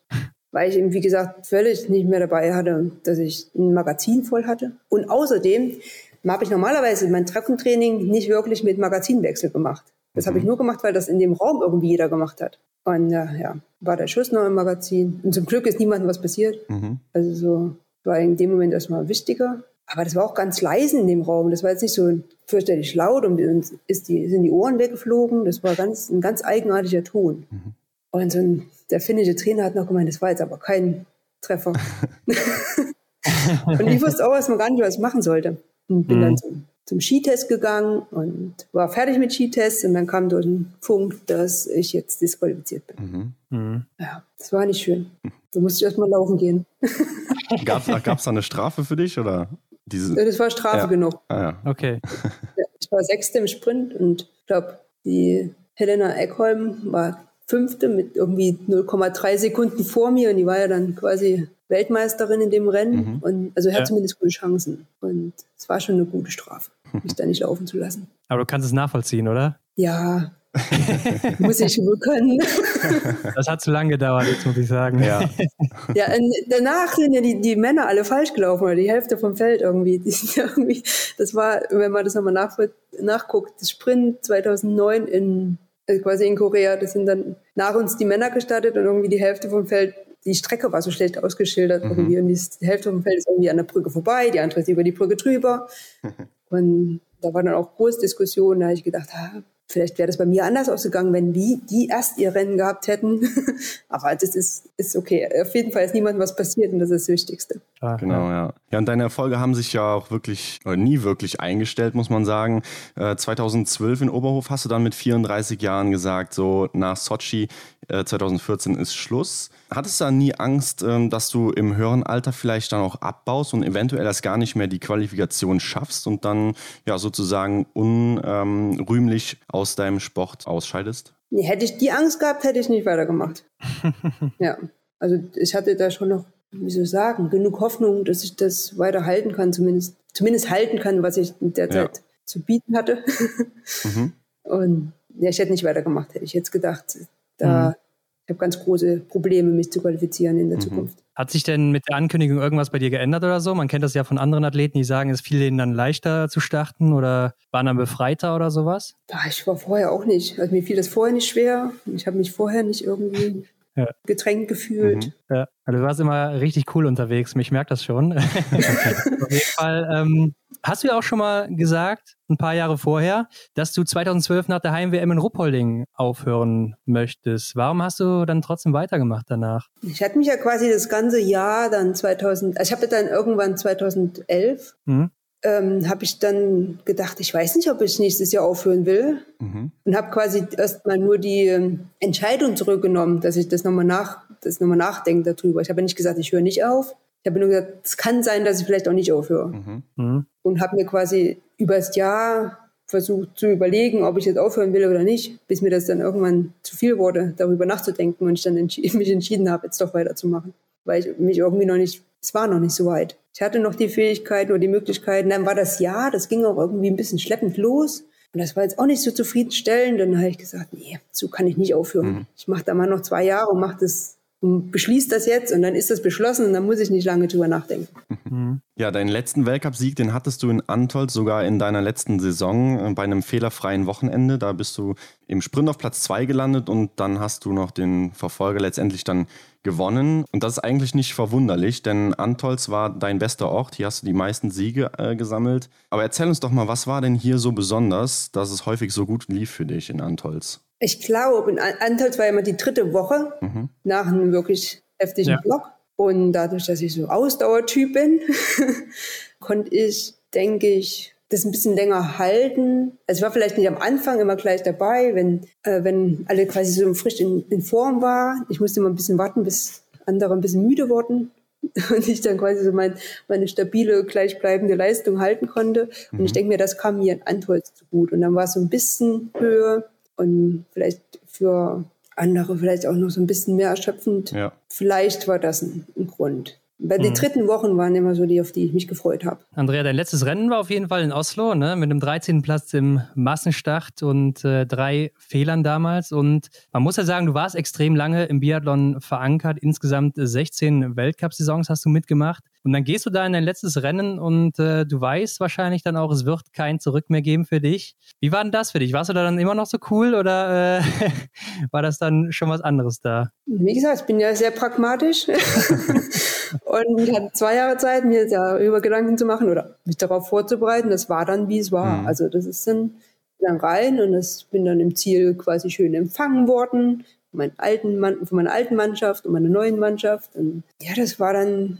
weil ich eben, wie gesagt, völlig nicht mehr dabei hatte, dass ich ein Magazin voll hatte. Und außerdem habe ich normalerweise mein Trockentraining nicht wirklich mit Magazinwechsel gemacht. Das mhm. habe ich mhm. nur gemacht, weil das in dem Raum irgendwie jeder gemacht hat. Und ja, ja, war der Schuss noch im Magazin. Und zum Glück ist niemandem was passiert. Mhm. Also so war in dem Moment erstmal wichtiger. Aber das war auch ganz leise in dem Raum. Das war jetzt nicht so fürchterlich laut und uns ist die, sind die Ohren weggeflogen. Das war ganz, ein ganz eigenartiger Ton. Mhm. Und so ein, der finnische Trainer hat noch gemeint, das war jetzt aber kein Treffer. und ich wusste auch erstmal gar nicht, was ich machen sollte. Und bin mhm. dann zum, zum Skitest gegangen und war fertig mit Skitest und dann kam durch den Funk, dass ich jetzt disqualifiziert bin. Mhm. mhm. Ja, das war nicht schön. So musste ich erstmal laufen gehen. Gab es da eine Strafe für dich oder? Diese? Das war Strafe ja. genug. Ah, ja. Okay. Ich war Sechste im Sprint und ich glaube, die Helena Eckholm war Fünfte mit irgendwie 0,3 Sekunden vor mir und die war ja dann quasi Weltmeisterin in dem Rennen mhm. und also hat ja. zumindest gute Chancen und es war schon eine gute Strafe, mich da nicht laufen zu lassen. Aber du kannst es nachvollziehen, oder? Ja, muss ich wohl können. Das hat zu lange gedauert, jetzt muss ich sagen. Ja, ja danach sind ja die, die Männer alle falsch gelaufen, oder die Hälfte vom Feld irgendwie. irgendwie das war, wenn man das nochmal nach, nachguckt, das Sprint 2009 in also quasi in Korea, das sind dann nach uns die Männer gestartet und irgendwie die Hälfte vom Feld, die Strecke war so schlecht ausgeschildert mhm. irgendwie und die Hälfte vom Feld ist irgendwie an der Brücke vorbei, die andere ist über die Brücke drüber. und da war dann auch große Diskussion, da habe ich gedacht, ah, Vielleicht wäre das bei mir anders ausgegangen, wenn die, die erst ihr Rennen gehabt hätten. Aber das ist, ist okay. Auf jeden Fall ist niemandem was passiert und das ist das Wichtigste. Genau, ja. Ja, und deine Erfolge haben sich ja auch wirklich, oder nie wirklich eingestellt, muss man sagen. Äh, 2012 in Oberhof hast du dann mit 34 Jahren gesagt, so nach Sochi äh, 2014 ist Schluss. Hattest du da nie Angst, ähm, dass du im höheren Alter vielleicht dann auch abbaust und eventuell erst gar nicht mehr die Qualifikation schaffst und dann ja sozusagen unrühmlich ähm, aus deinem Sport ausscheidest? Nee, hätte ich die Angst gehabt, hätte ich nicht weitergemacht. ja, also ich hatte da schon noch, wie soll ich sagen, genug Hoffnung, dass ich das weiter halten kann, zumindest, zumindest halten kann, was ich in der Zeit ja. zu bieten hatte. mhm. Und ja, ich hätte nicht weitergemacht, hätte ich jetzt gedacht. Da, mhm. Ich habe ganz große Probleme, mich zu qualifizieren in der mhm. Zukunft. Hat sich denn mit der Ankündigung irgendwas bei dir geändert oder so? Man kennt das ja von anderen Athleten, die sagen, es fiel denen dann leichter zu starten oder waren dann befreiter oder sowas? Ja, ich war vorher auch nicht. Also mir fiel das vorher nicht schwer. Ich habe mich vorher nicht irgendwie ja. gedrängt gefühlt. Mhm. Ja, also du warst immer richtig cool unterwegs, mich merkt das schon. Auf jeden Fall ähm, Hast du ja auch schon mal gesagt, ein paar Jahre vorher, dass du 2012 nach der Heim-WM in Ruppolding aufhören möchtest. Warum hast du dann trotzdem weitergemacht danach? Ich hatte mich ja quasi das ganze Jahr dann 2000, also ich habe dann irgendwann 2011 mhm ähm, habe ich dann gedacht, ich weiß nicht, ob ich nächstes Jahr aufhören will. Mhm. Und habe quasi erstmal nur die ähm, Entscheidung zurückgenommen, dass ich das nochmal nach, das nochmal nachdenke darüber. Ich habe nicht gesagt, ich höre nicht auf. Ich habe nur gesagt, es kann sein, dass ich vielleicht auch nicht aufhöre. Mhm. Mhm. Und habe mir quasi über das Jahr versucht zu überlegen, ob ich jetzt aufhören will oder nicht, bis mir das dann irgendwann zu viel wurde, darüber nachzudenken und ich dann entschi mich entschieden habe, jetzt doch weiterzumachen. Weil ich mich irgendwie noch nicht, es war noch nicht so weit. Ich hatte noch die Fähigkeiten oder die Möglichkeiten. Dann war das Jahr, das ging auch irgendwie ein bisschen schleppend los. Und das war jetzt auch nicht so zufriedenstellend. Dann habe ich gesagt, nee, so kann ich nicht aufhören. Mhm. Ich mache da mal noch zwei Jahre und mache das beschließt das jetzt und dann ist das beschlossen und dann muss ich nicht lange drüber nachdenken. Mhm. Ja, deinen letzten Weltcupsieg, den hattest du in Antolz sogar in deiner letzten Saison äh, bei einem fehlerfreien Wochenende. Da bist du im Sprint auf Platz 2 gelandet und dann hast du noch den Verfolger letztendlich dann gewonnen. Und das ist eigentlich nicht verwunderlich, denn Antolz war dein bester Ort. Hier hast du die meisten Siege äh, gesammelt. Aber erzähl uns doch mal, was war denn hier so besonders, dass es häufig so gut lief für dich in Antolz? Ich glaube, in Antolz war immer die dritte Woche mhm. nach einem wirklich heftigen ja. Block. Und dadurch, dass ich so Ausdauertyp bin, konnte ich, denke ich, das ein bisschen länger halten. Also ich war vielleicht nicht am Anfang immer gleich dabei, wenn, äh, wenn alle quasi so frisch in, in Form war. Ich musste immer ein bisschen warten, bis andere ein bisschen müde wurden und ich dann quasi so mein, meine stabile, gleichbleibende Leistung halten konnte. Und mhm. ich denke mir, das kam mir in Antholz zu gut. Und dann war es so ein bisschen Höhe und vielleicht für andere vielleicht auch noch so ein bisschen mehr erschöpfend. Ja. Vielleicht war das ein, ein Grund. Bei den mhm. dritten Wochen waren immer so die, auf die ich mich gefreut habe. Andrea, dein letztes Rennen war auf jeden Fall in Oslo, ne? mit einem 13. Platz im Massenstart und äh, drei Fehlern damals. Und man muss ja sagen, du warst extrem lange im Biathlon verankert. Insgesamt 16 Weltcup-Saisons hast du mitgemacht. Und dann gehst du da in dein letztes Rennen und äh, du weißt wahrscheinlich dann auch, es wird kein Zurück mehr geben für dich. Wie war denn das für dich? Warst du da dann immer noch so cool oder äh, war das dann schon was anderes da? Wie gesagt, ich bin ja sehr pragmatisch und ich hatte zwei Jahre Zeit, mir darüber Gedanken zu machen oder mich darauf vorzubereiten. Das war dann, wie es war. Mhm. Also das ist dann, dann rein und das bin dann im Ziel quasi schön empfangen worden von, meinen alten Mann, von meiner alten Mannschaft und meiner neuen Mannschaft. Und ja, das war dann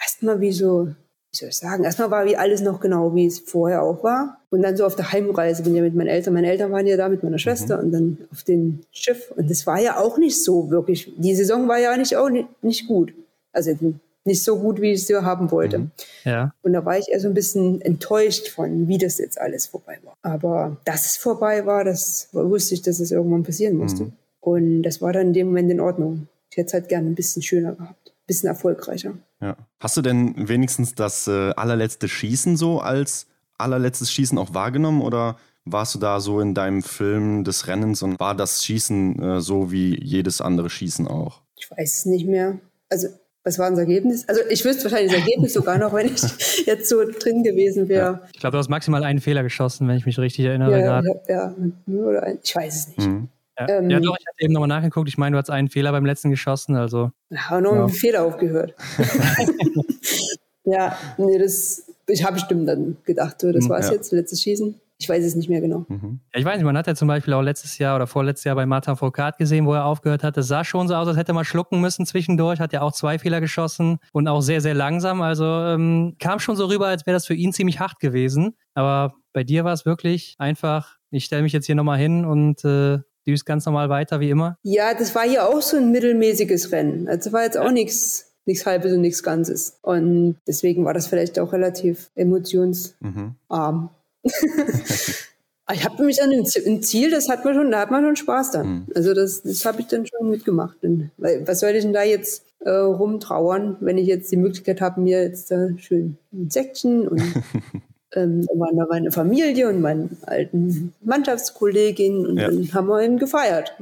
erstmal wie so, wie soll ich sagen, erstmal war wie alles noch genau, wie es vorher auch war. Und dann so auf der Heimreise bin ich ja mit meinen Eltern, meine Eltern waren ja da mit meiner Schwester mhm. und dann auf dem Schiff. Und das war ja auch nicht so wirklich, die Saison war ja nicht, auch nicht, nicht gut. Also nicht so gut, wie ich sie haben wollte. Mhm. Ja. Und da war ich eher so ein bisschen enttäuscht von, wie das jetzt alles vorbei war. Aber dass es vorbei war, das wusste ich, dass es irgendwann passieren musste. Mhm. Und das war dann in dem Moment in Ordnung. Ich hätte es halt gerne ein bisschen schöner gehabt, ein bisschen erfolgreicher. Ja. Hast du denn wenigstens das äh, allerletzte Schießen so als allerletztes Schießen auch wahrgenommen oder warst du da so in deinem Film des Rennens und war das Schießen äh, so wie jedes andere Schießen auch? Ich weiß es nicht mehr. Also, was war das Ergebnis? Also, ich wüsste wahrscheinlich das Ergebnis sogar noch, wenn ich jetzt so drin gewesen wäre. Ja. Ich glaube, du hast maximal einen Fehler geschossen, wenn ich mich richtig erinnere. Ja, ja, ja ich weiß es nicht. Mhm. Ja, ähm, ja doch, ich hatte eben nochmal nachgeguckt. Ich meine, du hast einen Fehler beim letzten geschossen. Also. Ja, noch ja. einen Fehler aufgehört. ja, nee, das ich habe bestimmt dann gedacht, das mhm, war es ja. jetzt, letztes Schießen. Ich weiß es nicht mehr genau. Mhm. Ja, ich weiß nicht, man hat ja zum Beispiel auch letztes Jahr oder vorletztes Jahr bei Martin Foucault gesehen, wo er aufgehört hat. Das sah schon so aus, als hätte man schlucken müssen zwischendurch. Hat ja auch zwei Fehler geschossen und auch sehr, sehr langsam. Also ähm, kam schon so rüber, als wäre das für ihn ziemlich hart gewesen. Aber bei dir war es wirklich einfach, ich stelle mich jetzt hier nochmal hin und äh, düst ganz normal weiter wie immer? Ja, das war hier auch so ein mittelmäßiges Rennen. Also war jetzt auch nichts nichts Halbes und nichts Ganzes. Und deswegen war das vielleicht auch relativ emotionsarm. Mhm. ich habe mich an ein Ziel, das hat man schon, da hat man schon Spaß dann. Mhm. Also das, das habe ich dann schon mitgemacht. Und, was soll ich denn da jetzt äh, rumtrauern, wenn ich jetzt die Möglichkeit habe, mir jetzt da schön ein Säckchen und ähm, meine, meine Familie und meinen alten Mannschaftskollegin und ja. dann haben wir ihn gefeiert.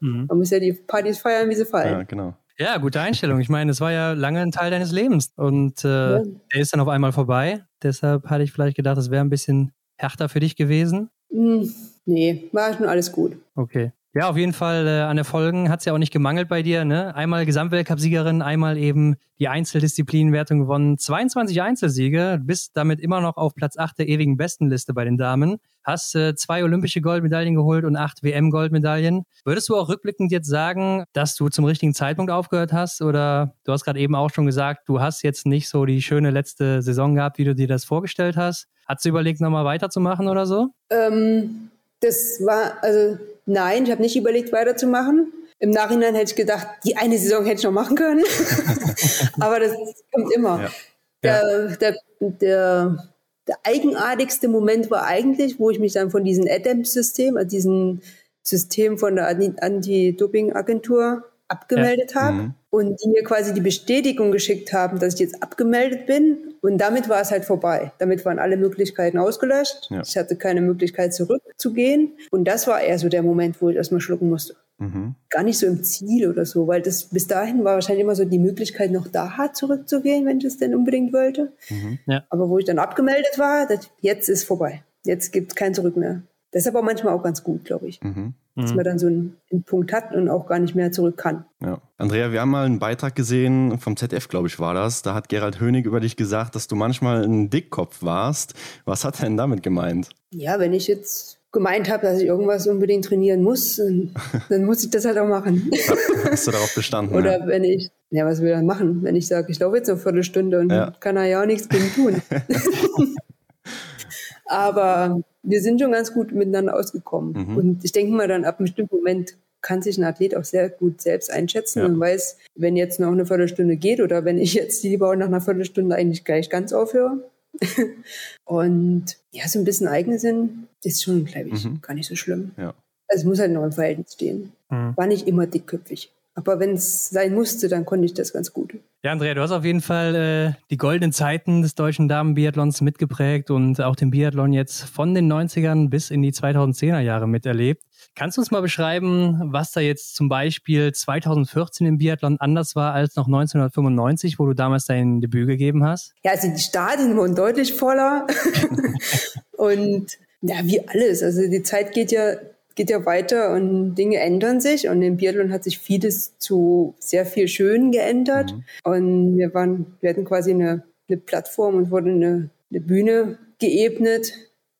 Mhm. Man muss ja die Partys feiern, wie sie fallen. Ja, genau. Ja, gute Einstellung. Ich meine, es war ja lange ein Teil deines Lebens und äh, ja. der ist dann auf einmal vorbei. Deshalb hatte ich vielleicht gedacht, es wäre ein bisschen härter für dich gewesen. Hm, nee, war schon alles gut. Okay. Ja, auf jeden Fall äh, an Erfolgen hat es ja auch nicht gemangelt bei dir. Ne? Einmal Gesamtweltcup-Siegerin, einmal eben die Einzeldisziplinenwertung gewonnen. 22 Einzelsiege, bist damit immer noch auf Platz 8 der ewigen Bestenliste bei den Damen. Hast äh, zwei olympische Goldmedaillen geholt und acht WM-Goldmedaillen. Würdest du auch rückblickend jetzt sagen, dass du zum richtigen Zeitpunkt aufgehört hast? Oder du hast gerade eben auch schon gesagt, du hast jetzt nicht so die schöne letzte Saison gehabt, wie du dir das vorgestellt hast. Hast du überlegt, nochmal weiterzumachen oder so? Ähm, das war, also nein, ich habe nicht überlegt, weiterzumachen. Im Nachhinein hätte ich gedacht, die eine Saison hätte ich noch machen können. Aber das kommt immer. Ja. Der, der, der, der, eigenartigste Moment war eigentlich, wo ich mich dann von diesem ADAMS-System, also diesem System von der Anti-Doping-Agentur abgemeldet ja. habe mhm. und die mir quasi die Bestätigung geschickt haben, dass ich jetzt abgemeldet bin. Und damit war es halt vorbei. Damit waren alle Möglichkeiten ausgelöscht. Ja. Ich hatte keine Möglichkeit zurückzugehen. Und das war eher so der Moment, wo ich erstmal schlucken musste. Mhm. Gar nicht so im Ziel oder so, weil das bis dahin war wahrscheinlich immer so die Möglichkeit, noch da zurückzugehen, wenn ich es denn unbedingt wollte. Mhm. Ja. Aber wo ich dann abgemeldet war, das, jetzt ist vorbei. Jetzt gibt es kein Zurück mehr. Das ist aber manchmal auch ganz gut, glaube ich. Mhm dass mhm. man dann so einen, einen, Punkt hat und auch gar nicht mehr zurück kann. Ja. Andrea, wir haben mal einen Beitrag gesehen, vom ZF, glaube ich, war das. Da hat Gerald Hönig über dich gesagt, dass du manchmal ein Dickkopf warst. Was hat er denn damit gemeint? Ja, wenn ich jetzt gemeint habe, dass ich irgendwas unbedingt trainieren muss, dann muss ich das halt auch machen. Hast du darauf bestanden? Oder ja. wenn ich, ja, was will er machen, wenn ich sage, ich laufe jetzt eine Viertelstunde und ja. kann er ja auch nichts gegen tun. Aber wir sind schon ganz gut miteinander ausgekommen. Mhm. Und ich denke mal, dann ab einem bestimmten Moment kann sich ein Athlet auch sehr gut selbst einschätzen ja. und weiß, wenn jetzt noch eine Viertelstunde geht oder wenn ich jetzt lieber nach einer Viertelstunde eigentlich gleich ganz aufhöre. und ja, so ein bisschen Eigensinn ist schon, glaube ich, mhm. gar nicht so schlimm. Ja. Also es muss halt noch im Verhältnis stehen. Mhm. War nicht immer dickköpfig. Aber wenn es sein musste, dann konnte ich das ganz gut. Ja, Andrea, du hast auf jeden Fall äh, die goldenen Zeiten des deutschen Damenbiathlons mitgeprägt und auch den Biathlon jetzt von den 90ern bis in die 2010er Jahre miterlebt. Kannst du uns mal beschreiben, was da jetzt zum Beispiel 2014 im Biathlon anders war als noch 1995, wo du damals dein Debüt gegeben hast? Ja, also die Stadien wurden deutlich voller und ja, wie alles. Also die Zeit geht ja geht ja weiter und Dinge ändern sich und im Biathlon hat sich vieles zu sehr viel schön geändert mhm. und wir waren, wir hatten quasi eine, eine Plattform und wurde eine, eine Bühne geebnet,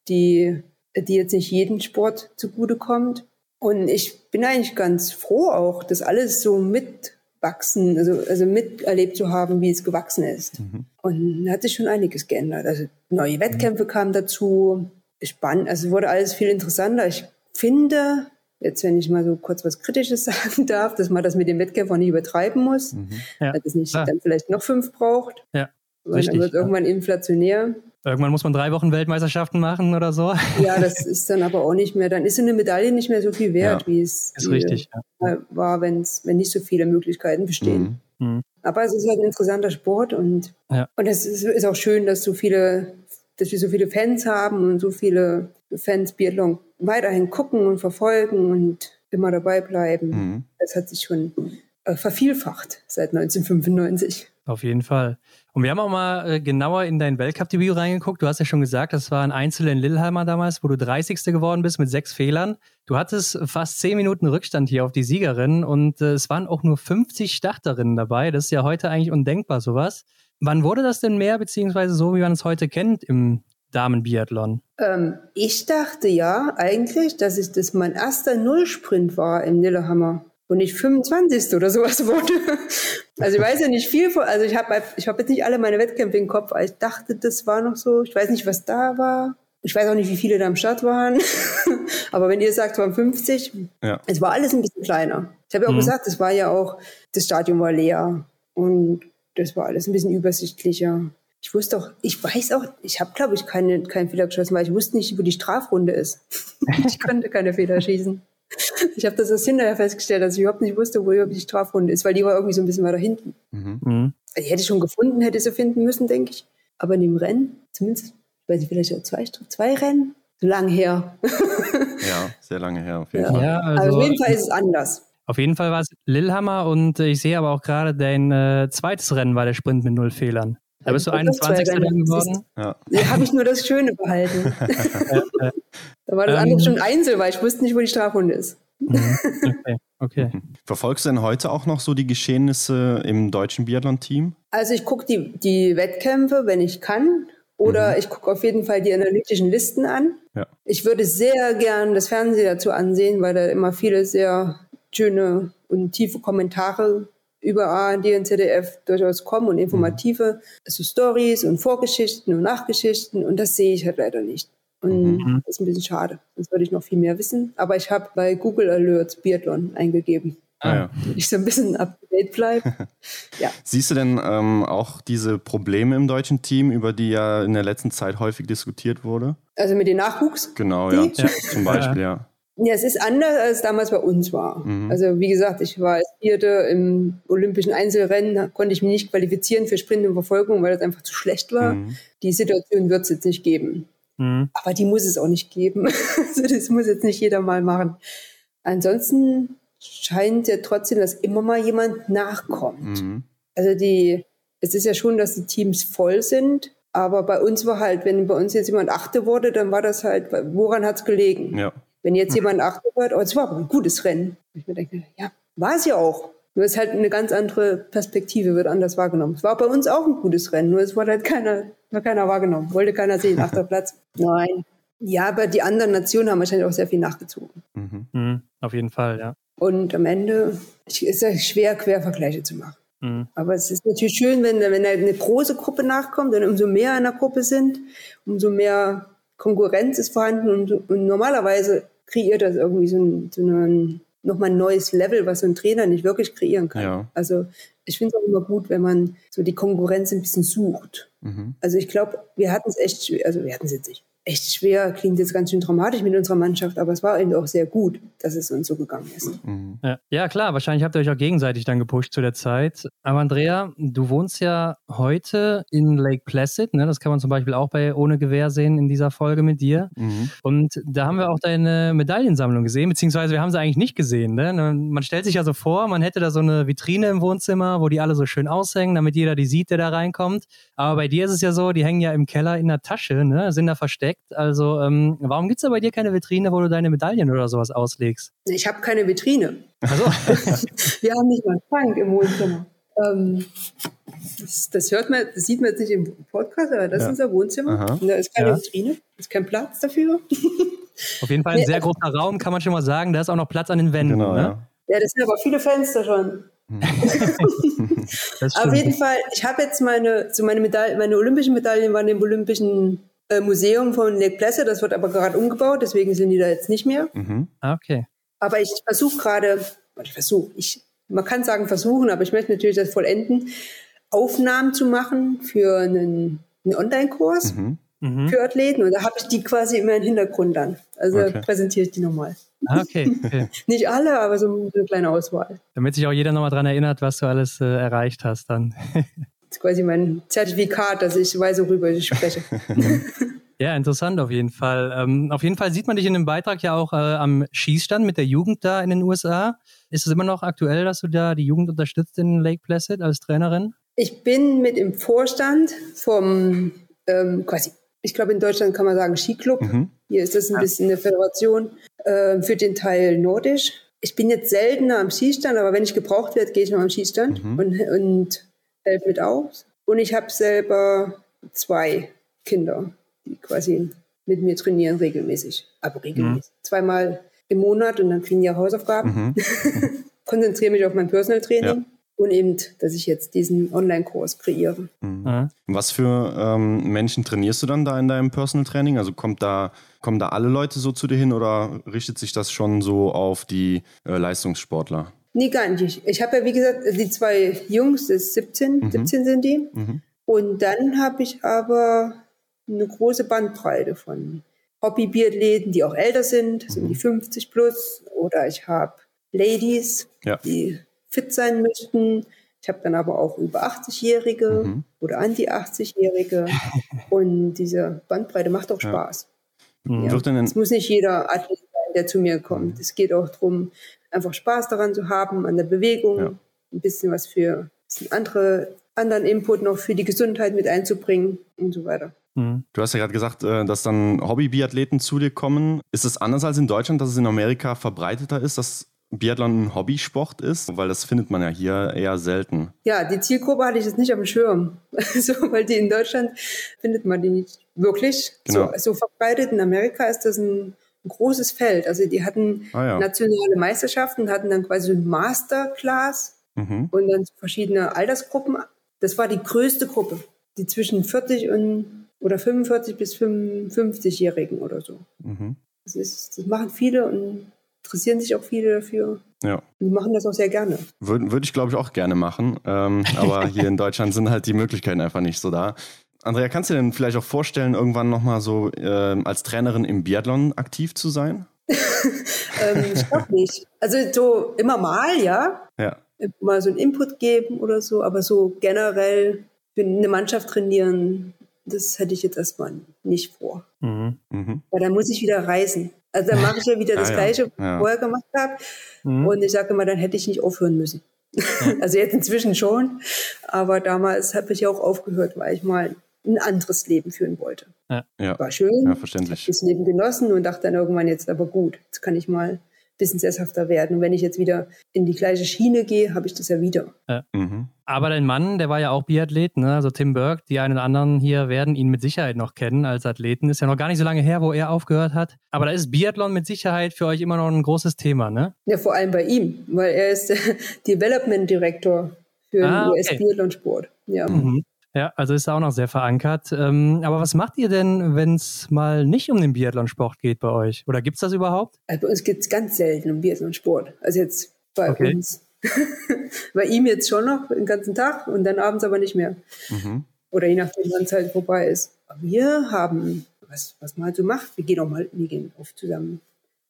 die, die jetzt nicht jedem Sport zugutekommt. Und ich bin eigentlich ganz froh auch, das alles so mitwachsen, also, also miterlebt zu haben, wie es gewachsen ist. Mhm. Und da hat sich schon einiges geändert. Also neue Wettkämpfe mhm. kamen dazu, spannend, also wurde alles viel interessanter. Ich finde, jetzt wenn ich mal so kurz was Kritisches sagen darf, dass man das mit dem Wettkampf auch nicht übertreiben muss, mhm. ja. dass es nicht ja. dann vielleicht noch fünf braucht. Ja. Weil Richtig, dann wird irgendwann inflationär. Irgendwann muss man drei Wochen Weltmeisterschaften machen oder so. Ja, das ist dann aber auch nicht mehr, dann ist eine Medaille nicht mehr so viel wert, ja, wie es ist richtig, ja. war, wenn's, wenn nicht so viele Möglichkeiten bestehen. Mhm. Mhm. Aber es ist halt ein interessanter Sport und, ja. und es ist, ist auch schön, dass so viele, dass wir so viele Fans haben und so viele Fans Biathlon weiterhin gucken und verfolgen und immer dabei bleiben. Mhm. Das hat sich schon äh, vervielfacht seit 1995. Auf jeden Fall. Und wir haben auch mal äh, genauer in dein Weltcup-Debüt reingeguckt. Du hast ja schon gesagt, das war ein Einzel in Lillehammer damals, wo du 30. geworden bist mit sechs Fehlern. Du hattest fast zehn Minuten Rückstand hier auf die Siegerin und äh, es waren auch nur 50 Starterinnen dabei. Das ist ja heute eigentlich undenkbar, sowas. Wann wurde das denn mehr, beziehungsweise so, wie man es heute kennt im Damenbiathlon? Ähm, ich dachte ja eigentlich, dass es das mein erster Nullsprint war in Lillehammer und nicht 25. oder sowas wurde. Also ich weiß ja nicht viel von, also ich habe ich hab jetzt nicht alle meine Wettkämpfe im Kopf, aber ich dachte, das war noch so, ich weiß nicht, was da war. Ich weiß auch nicht, wie viele da am Start waren. aber wenn ihr sagt, es waren 50, ja. es war alles ein bisschen kleiner. Ich habe ja auch mhm. gesagt, es war ja auch, das Stadion war leer und das war alles ein bisschen übersichtlicher ich wusste auch, ich weiß auch, ich habe, glaube ich, keine, keinen Fehler geschossen, weil ich wusste nicht, wo die Strafrunde ist. ich konnte keine Fehler schießen. Ich habe das erst hinterher festgestellt, dass ich überhaupt nicht wusste, wo überhaupt die Strafrunde ist, weil die war irgendwie so ein bisschen weiter hinten. Mhm. mhm. Ich hätte schon gefunden, hätte sie finden müssen, denke ich. Aber in dem Rennen, zumindest, ich weiß nicht, vielleicht auch zwei, zwei Rennen, so lange her. ja, sehr lange her, auf jeden ja. Fall. Ja, also, aber auf jeden Fall ist es anders. Auf jeden Fall war es Lillehammer und ich sehe aber auch gerade dein äh, zweites Rennen war der Sprint mit null Fehlern. Da bist du 21. geworden? Ja. Da habe ich nur das Schöne behalten. da war das andere ähm, schon Einzel, weil ich wusste nicht, wo die Strafrunde ist. Mhm. Okay, okay. Mhm. Verfolgst du denn heute auch noch so die Geschehnisse im deutschen Biathlon-Team? Also ich gucke die, die Wettkämpfe, wenn ich kann. Oder mhm. ich gucke auf jeden Fall die analytischen Listen an. Ja. Ich würde sehr gern das Fernsehen dazu ansehen, weil da immer viele sehr schöne und tiefe Kommentare über ARD und ZDF durchaus kommen und informative, also Stories und Vorgeschichten und Nachgeschichten und das sehe ich halt leider nicht. Und mhm. das ist ein bisschen schade. Sonst würde ich noch viel mehr wissen. Aber ich habe bei Google Alerts Biathlon eingegeben. Ah, ja. Ich so ein bisschen up to date bleibe. ja. Siehst du denn ähm, auch diese Probleme im deutschen Team, über die ja in der letzten Zeit häufig diskutiert wurde? Also mit dem Nachwuchs? Genau, ja. ja. Zum Beispiel, ja. Ja, es ist anders, als damals bei uns war. Mhm. Also wie gesagt, ich war als Vierte im olympischen Einzelrennen, konnte ich mich nicht qualifizieren für Sprint und Verfolgung, weil das einfach zu schlecht war. Mhm. Die Situation wird es jetzt nicht geben. Mhm. Aber die muss es auch nicht geben. also das muss jetzt nicht jeder mal machen. Ansonsten scheint ja trotzdem, dass immer mal jemand nachkommt. Mhm. Also die, es ist ja schon, dass die Teams voll sind, aber bei uns war halt, wenn bei uns jetzt jemand Achte wurde, dann war das halt, woran hat es gelegen? Ja. Wenn jetzt jemand Achte wird, oh, es war aber ein gutes Rennen. Ich mir denke, ja, war es ja auch. Nur ist halt eine ganz andere Perspektive, wird anders wahrgenommen. Es war bei uns auch ein gutes Rennen, nur es wurde halt keiner, war keiner wahrgenommen. Wollte keiner sehen, achter Platz. Nein. Ja, aber die anderen Nationen haben wahrscheinlich auch sehr viel nachgezogen. Mhm. Mhm, auf jeden Fall, ja. Und am Ende ist es schwer, Quervergleiche zu machen. Mhm. Aber es ist natürlich schön, wenn, wenn eine große Gruppe nachkommt und umso mehr in der Gruppe sind, umso mehr Konkurrenz ist vorhanden und, und normalerweise kreiert das irgendwie so, ein, so ein, nochmal ein neues Level, was so ein Trainer nicht wirklich kreieren kann. Ja. Also ich finde es auch immer gut, wenn man so die Konkurrenz ein bisschen sucht. Mhm. Also ich glaube, wir hatten es echt, also wir hatten es jetzt nicht echt schwer, klingt jetzt ganz schön dramatisch mit unserer Mannschaft, aber es war eben auch sehr gut, dass es uns so gegangen ist. Mhm. Ja. ja, klar, wahrscheinlich habt ihr euch auch gegenseitig dann gepusht zu der Zeit. Aber Andrea, du wohnst ja heute in Lake Placid, ne? das kann man zum Beispiel auch bei Ohne Gewehr sehen in dieser Folge mit dir. Mhm. Und da haben wir auch deine Medaillensammlung gesehen, beziehungsweise wir haben sie eigentlich nicht gesehen. Ne? Man stellt sich ja so vor, man hätte da so eine Vitrine im Wohnzimmer, wo die alle so schön aushängen, damit jeder die sieht, der da reinkommt. Aber bei dir ist es ja so, die hängen ja im Keller in der Tasche, ne? sind da versteckt entdeckt. Also ähm, warum gibt es da bei dir keine Vitrine, wo du deine Medaillen oder sowas auslegst? Ich habe keine Vitrine. Also. Wir haben nicht mal einen Schrank im Wohnzimmer. Ähm, das, das, hört man, das sieht man jetzt nicht im Podcast, aber das ja. ist unser Wohnzimmer. Aha. Da ist keine ja. Vitrine, ist kein Platz dafür. Auf jeden Fall ein nee, sehr großer Raum, kann man schon mal sagen. Da ist auch noch Platz an den Wänden. Genau, ne? ja. ja, das sind aber viele Fenster schon. Hm. Auf jeden Fall, ich habe jetzt meine, so meine Medaillen, meine olympischen Medaillen waren im Olympischen äh, Museum von Lake Placid, das wird aber gerade umgebaut, deswegen sind die da jetzt nicht mehr. Mhm. Ah, okay. Aber ich versuche gerade, ich versuche, ich, man kann sagen versuchen, aber ich möchte natürlich das vollenden, Aufnahmen zu machen für einen, einen Online-Kurs mhm. mhm. für Athleten und da habe ich die quasi immer im Hintergrund dann. Also okay. präsentiere ich die nochmal. Ah, okay. okay. Nicht alle, aber so eine kleine Auswahl. Damit sich auch jeder nochmal daran erinnert, was du alles äh, erreicht hast dann. ist quasi mein Zertifikat, dass ich weiß, worüber ich spreche. Ja, interessant auf jeden Fall. Ähm, auf jeden Fall sieht man dich in dem Beitrag ja auch äh, am Schießstand mit der Jugend da in den USA. Ist es immer noch aktuell, dass du da die Jugend unterstützt in Lake Placid als Trainerin? Ich bin mit im Vorstand vom ähm, quasi, ich glaube in Deutschland kann man sagen Skiclub. Mhm. Hier ist das ein bisschen eine Föderation äh, für den Teil Nordisch. Ich bin jetzt seltener am Schießstand, aber wenn ich gebraucht werde, gehe ich noch am Schießstand mhm. und, und helfe mit aus. Und ich habe selber zwei Kinder, die quasi mit mir trainieren regelmäßig. Aber regelmäßig. Mhm. Zweimal im Monat und dann kriegen die auch Hausaufgaben. Mhm. Konzentriere mich auf mein Personal Training. Ja. Und eben, dass ich jetzt diesen Online-Kurs kreiere. Mhm. Was für ähm, Menschen trainierst du dann da in deinem Personal Training? Also kommt da, kommen da alle Leute so zu dir hin oder richtet sich das schon so auf die äh, Leistungssportler? Nee, gar nicht. Ich habe ja, wie gesagt, die zwei Jungs, das ist 17, mhm. 17 sind die. Mhm. Und dann habe ich aber eine große Bandbreite von Hobby-Biathleten, die auch älter sind, so um die 50 plus. Oder ich habe Ladies, ja. die fit sein möchten. Ich habe dann aber auch über 80-Jährige mhm. oder anti-80-Jährige. Und diese Bandbreite macht auch Spaß. Ja. Ja. Es muss nicht jeder Athlet sein, der zu mir kommt. Mhm. Es geht auch darum, einfach Spaß daran zu haben, an der Bewegung, ja. ein bisschen was für andere, anderen Input noch für die Gesundheit mit einzubringen und so weiter. Mhm. Du hast ja gerade gesagt, äh, dass dann Hobby-Biathleten zu dir kommen. Ist es anders als in Deutschland, dass es in Amerika verbreiteter ist, dass Biathlon ein Hobbysport ist? Weil das findet man ja hier eher selten. Ja, die Zielgruppe hatte ich jetzt nicht am Schirm. so, weil die in Deutschland findet man die nicht wirklich genau. so, so verbreitet. In Amerika ist das ein, ein großes Feld. Also die hatten ah, ja. nationale Meisterschaften, hatten dann quasi ein Masterclass mhm. und dann verschiedene Altersgruppen. Das war die größte Gruppe, die zwischen 40 und oder 45 bis 55-Jährigen oder so. Mhm. Das, ist, das machen viele und interessieren sich auch viele dafür. Ja. Die machen das auch sehr gerne. Würde würd ich, glaube ich, auch gerne machen. Ähm, aber hier in Deutschland sind halt die Möglichkeiten einfach nicht so da. Andrea, kannst du dir denn vielleicht auch vorstellen, irgendwann nochmal so äh, als Trainerin im Biathlon aktiv zu sein? ähm, ich glaube nicht. Also so immer mal, ja. Ja. Mal so einen Input geben oder so, aber so generell eine Mannschaft trainieren, das hätte ich jetzt erstmal nicht vor. Mhm. Mhm. Weil dann muss ich wieder reisen. Also dann mache ich ja wieder das ah, Gleiche, was ich vorher gemacht habe. Mhm. Und ich sage immer, dann hätte ich nicht aufhören müssen. also jetzt inzwischen schon. Aber damals habe ich ja auch aufgehört, weil ich mal ein anderes Leben führen wollte. Ja. War schön. Ja, verständlich. Ich habe das Leben genossen und dachte dann irgendwann jetzt aber gut, jetzt kann ich mal bisschen sesshafter werden. Und wenn ich jetzt wieder in die gleiche Schiene gehe, habe ich das ja wieder. Ja. Mhm. Aber dein Mann, der war ja auch Biathlet, ne? also Tim Burke, die einen oder anderen hier werden ihn mit Sicherheit noch kennen als Athleten. Ist ja noch gar nicht so lange her, wo er aufgehört hat. Aber da ist Biathlon mit Sicherheit für euch immer noch ein großes Thema, ne? Ja, vor allem bei ihm, weil er ist der Development Director für ah, den US-Biathlon-Sport. Ja. Mhm. Ja, also ist auch noch sehr verankert. Ähm, aber was macht ihr denn, wenn es mal nicht um den Biathlonsport geht bei euch? Oder gibt es das überhaupt? Also bei uns geht es ganz selten um Biathlonsport. Also jetzt bei okay. uns. bei ihm jetzt schon noch den ganzen Tag und dann abends aber nicht mehr. Mhm. Oder je nachdem, wann es halt vorbei ist. Wir haben, was, was man halt so macht, wir gehen auch mal, wir gehen oft zusammen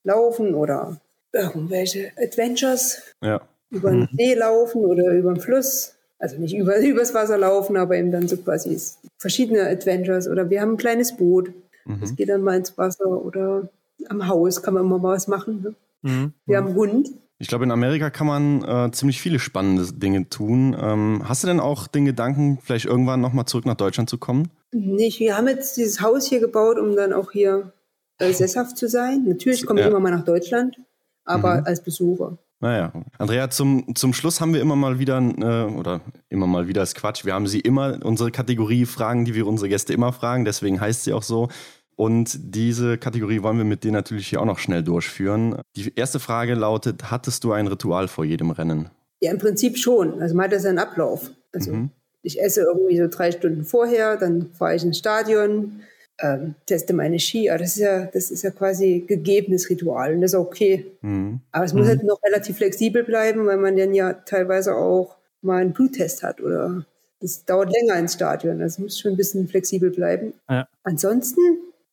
laufen oder irgendwelche Adventures. Ja. Über den mhm. See laufen oder über den Fluss also nicht über, übers Wasser laufen, aber eben dann so quasi verschiedene Adventures oder wir haben ein kleines Boot. Mhm. Das geht dann mal ins Wasser oder am Haus kann man immer mal was machen. Ne? Mhm. Wir haben einen Hund. Ich glaube, in Amerika kann man äh, ziemlich viele spannende Dinge tun. Ähm, hast du denn auch den Gedanken, vielleicht irgendwann nochmal zurück nach Deutschland zu kommen? Nicht. Wir haben jetzt dieses Haus hier gebaut, um dann auch hier äh, sesshaft zu sein. Natürlich komme ich immer mal nach Deutschland, aber mhm. als Besucher. Naja, Andrea, zum, zum Schluss haben wir immer mal wieder, äh, oder immer mal wieder ist Quatsch, wir haben sie immer, unsere Kategorie Fragen, die wir unsere Gäste immer fragen, deswegen heißt sie auch so. Und diese Kategorie wollen wir mit dir natürlich hier auch noch schnell durchführen. Die erste Frage lautet, hattest du ein Ritual vor jedem Rennen? Ja, im Prinzip schon. Also man hat das einen Ablauf. Also mhm. ich esse irgendwie so drei Stunden vorher, dann fahre ich ins Stadion, ähm, teste meine Ski. Aber das ist ja, das ist ja quasi gegebenes Ritual und das ist okay. Mhm. Aber es muss mhm. halt noch relativ flexibel bleiben, weil man dann ja teilweise auch mal einen Bluttest hat oder das dauert länger ins Stadion. Also muss schon ein bisschen flexibel bleiben. Ja. Ansonsten,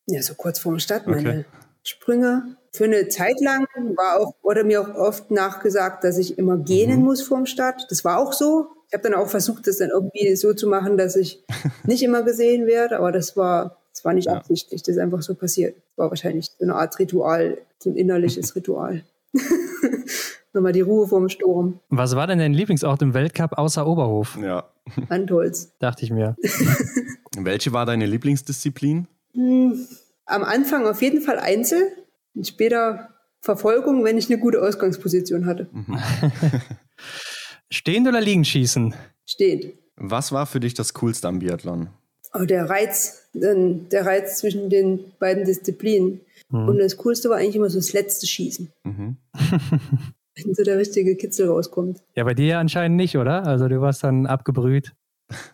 ja, so kurz vorm Start, meine okay. Sprünge. Für eine Zeit lang war auch, oder mir auch oft nachgesagt, dass ich immer gähnen mhm. muss vorm Start. Das war auch so. Ich habe dann auch versucht, das dann irgendwie so zu machen, dass ich nicht immer gesehen werde, aber das war das war nicht ja. absichtlich, das ist einfach so passiert. Das war wahrscheinlich so eine Art Ritual, so ein innerliches Ritual. Nochmal die Ruhe vorm Sturm. Was war denn dein Lieblingsort im Weltcup außer Oberhof? Ja. Antolz. Dachte ich mir. Welche war deine Lieblingsdisziplin? Hm, am Anfang auf jeden Fall Einzel. Und später Verfolgung, wenn ich eine gute Ausgangsposition hatte. Mhm. Stehend oder liegend schießen? Stehend. Was war für dich das Coolste am Biathlon? Oh, der Reiz, der Reiz zwischen den beiden Disziplinen. Mhm. Und das Coolste war eigentlich immer so das letzte Schießen. Mhm. Wenn so der richtige Kitzel rauskommt. Ja, bei dir ja anscheinend nicht, oder? Also du warst dann abgebrüht.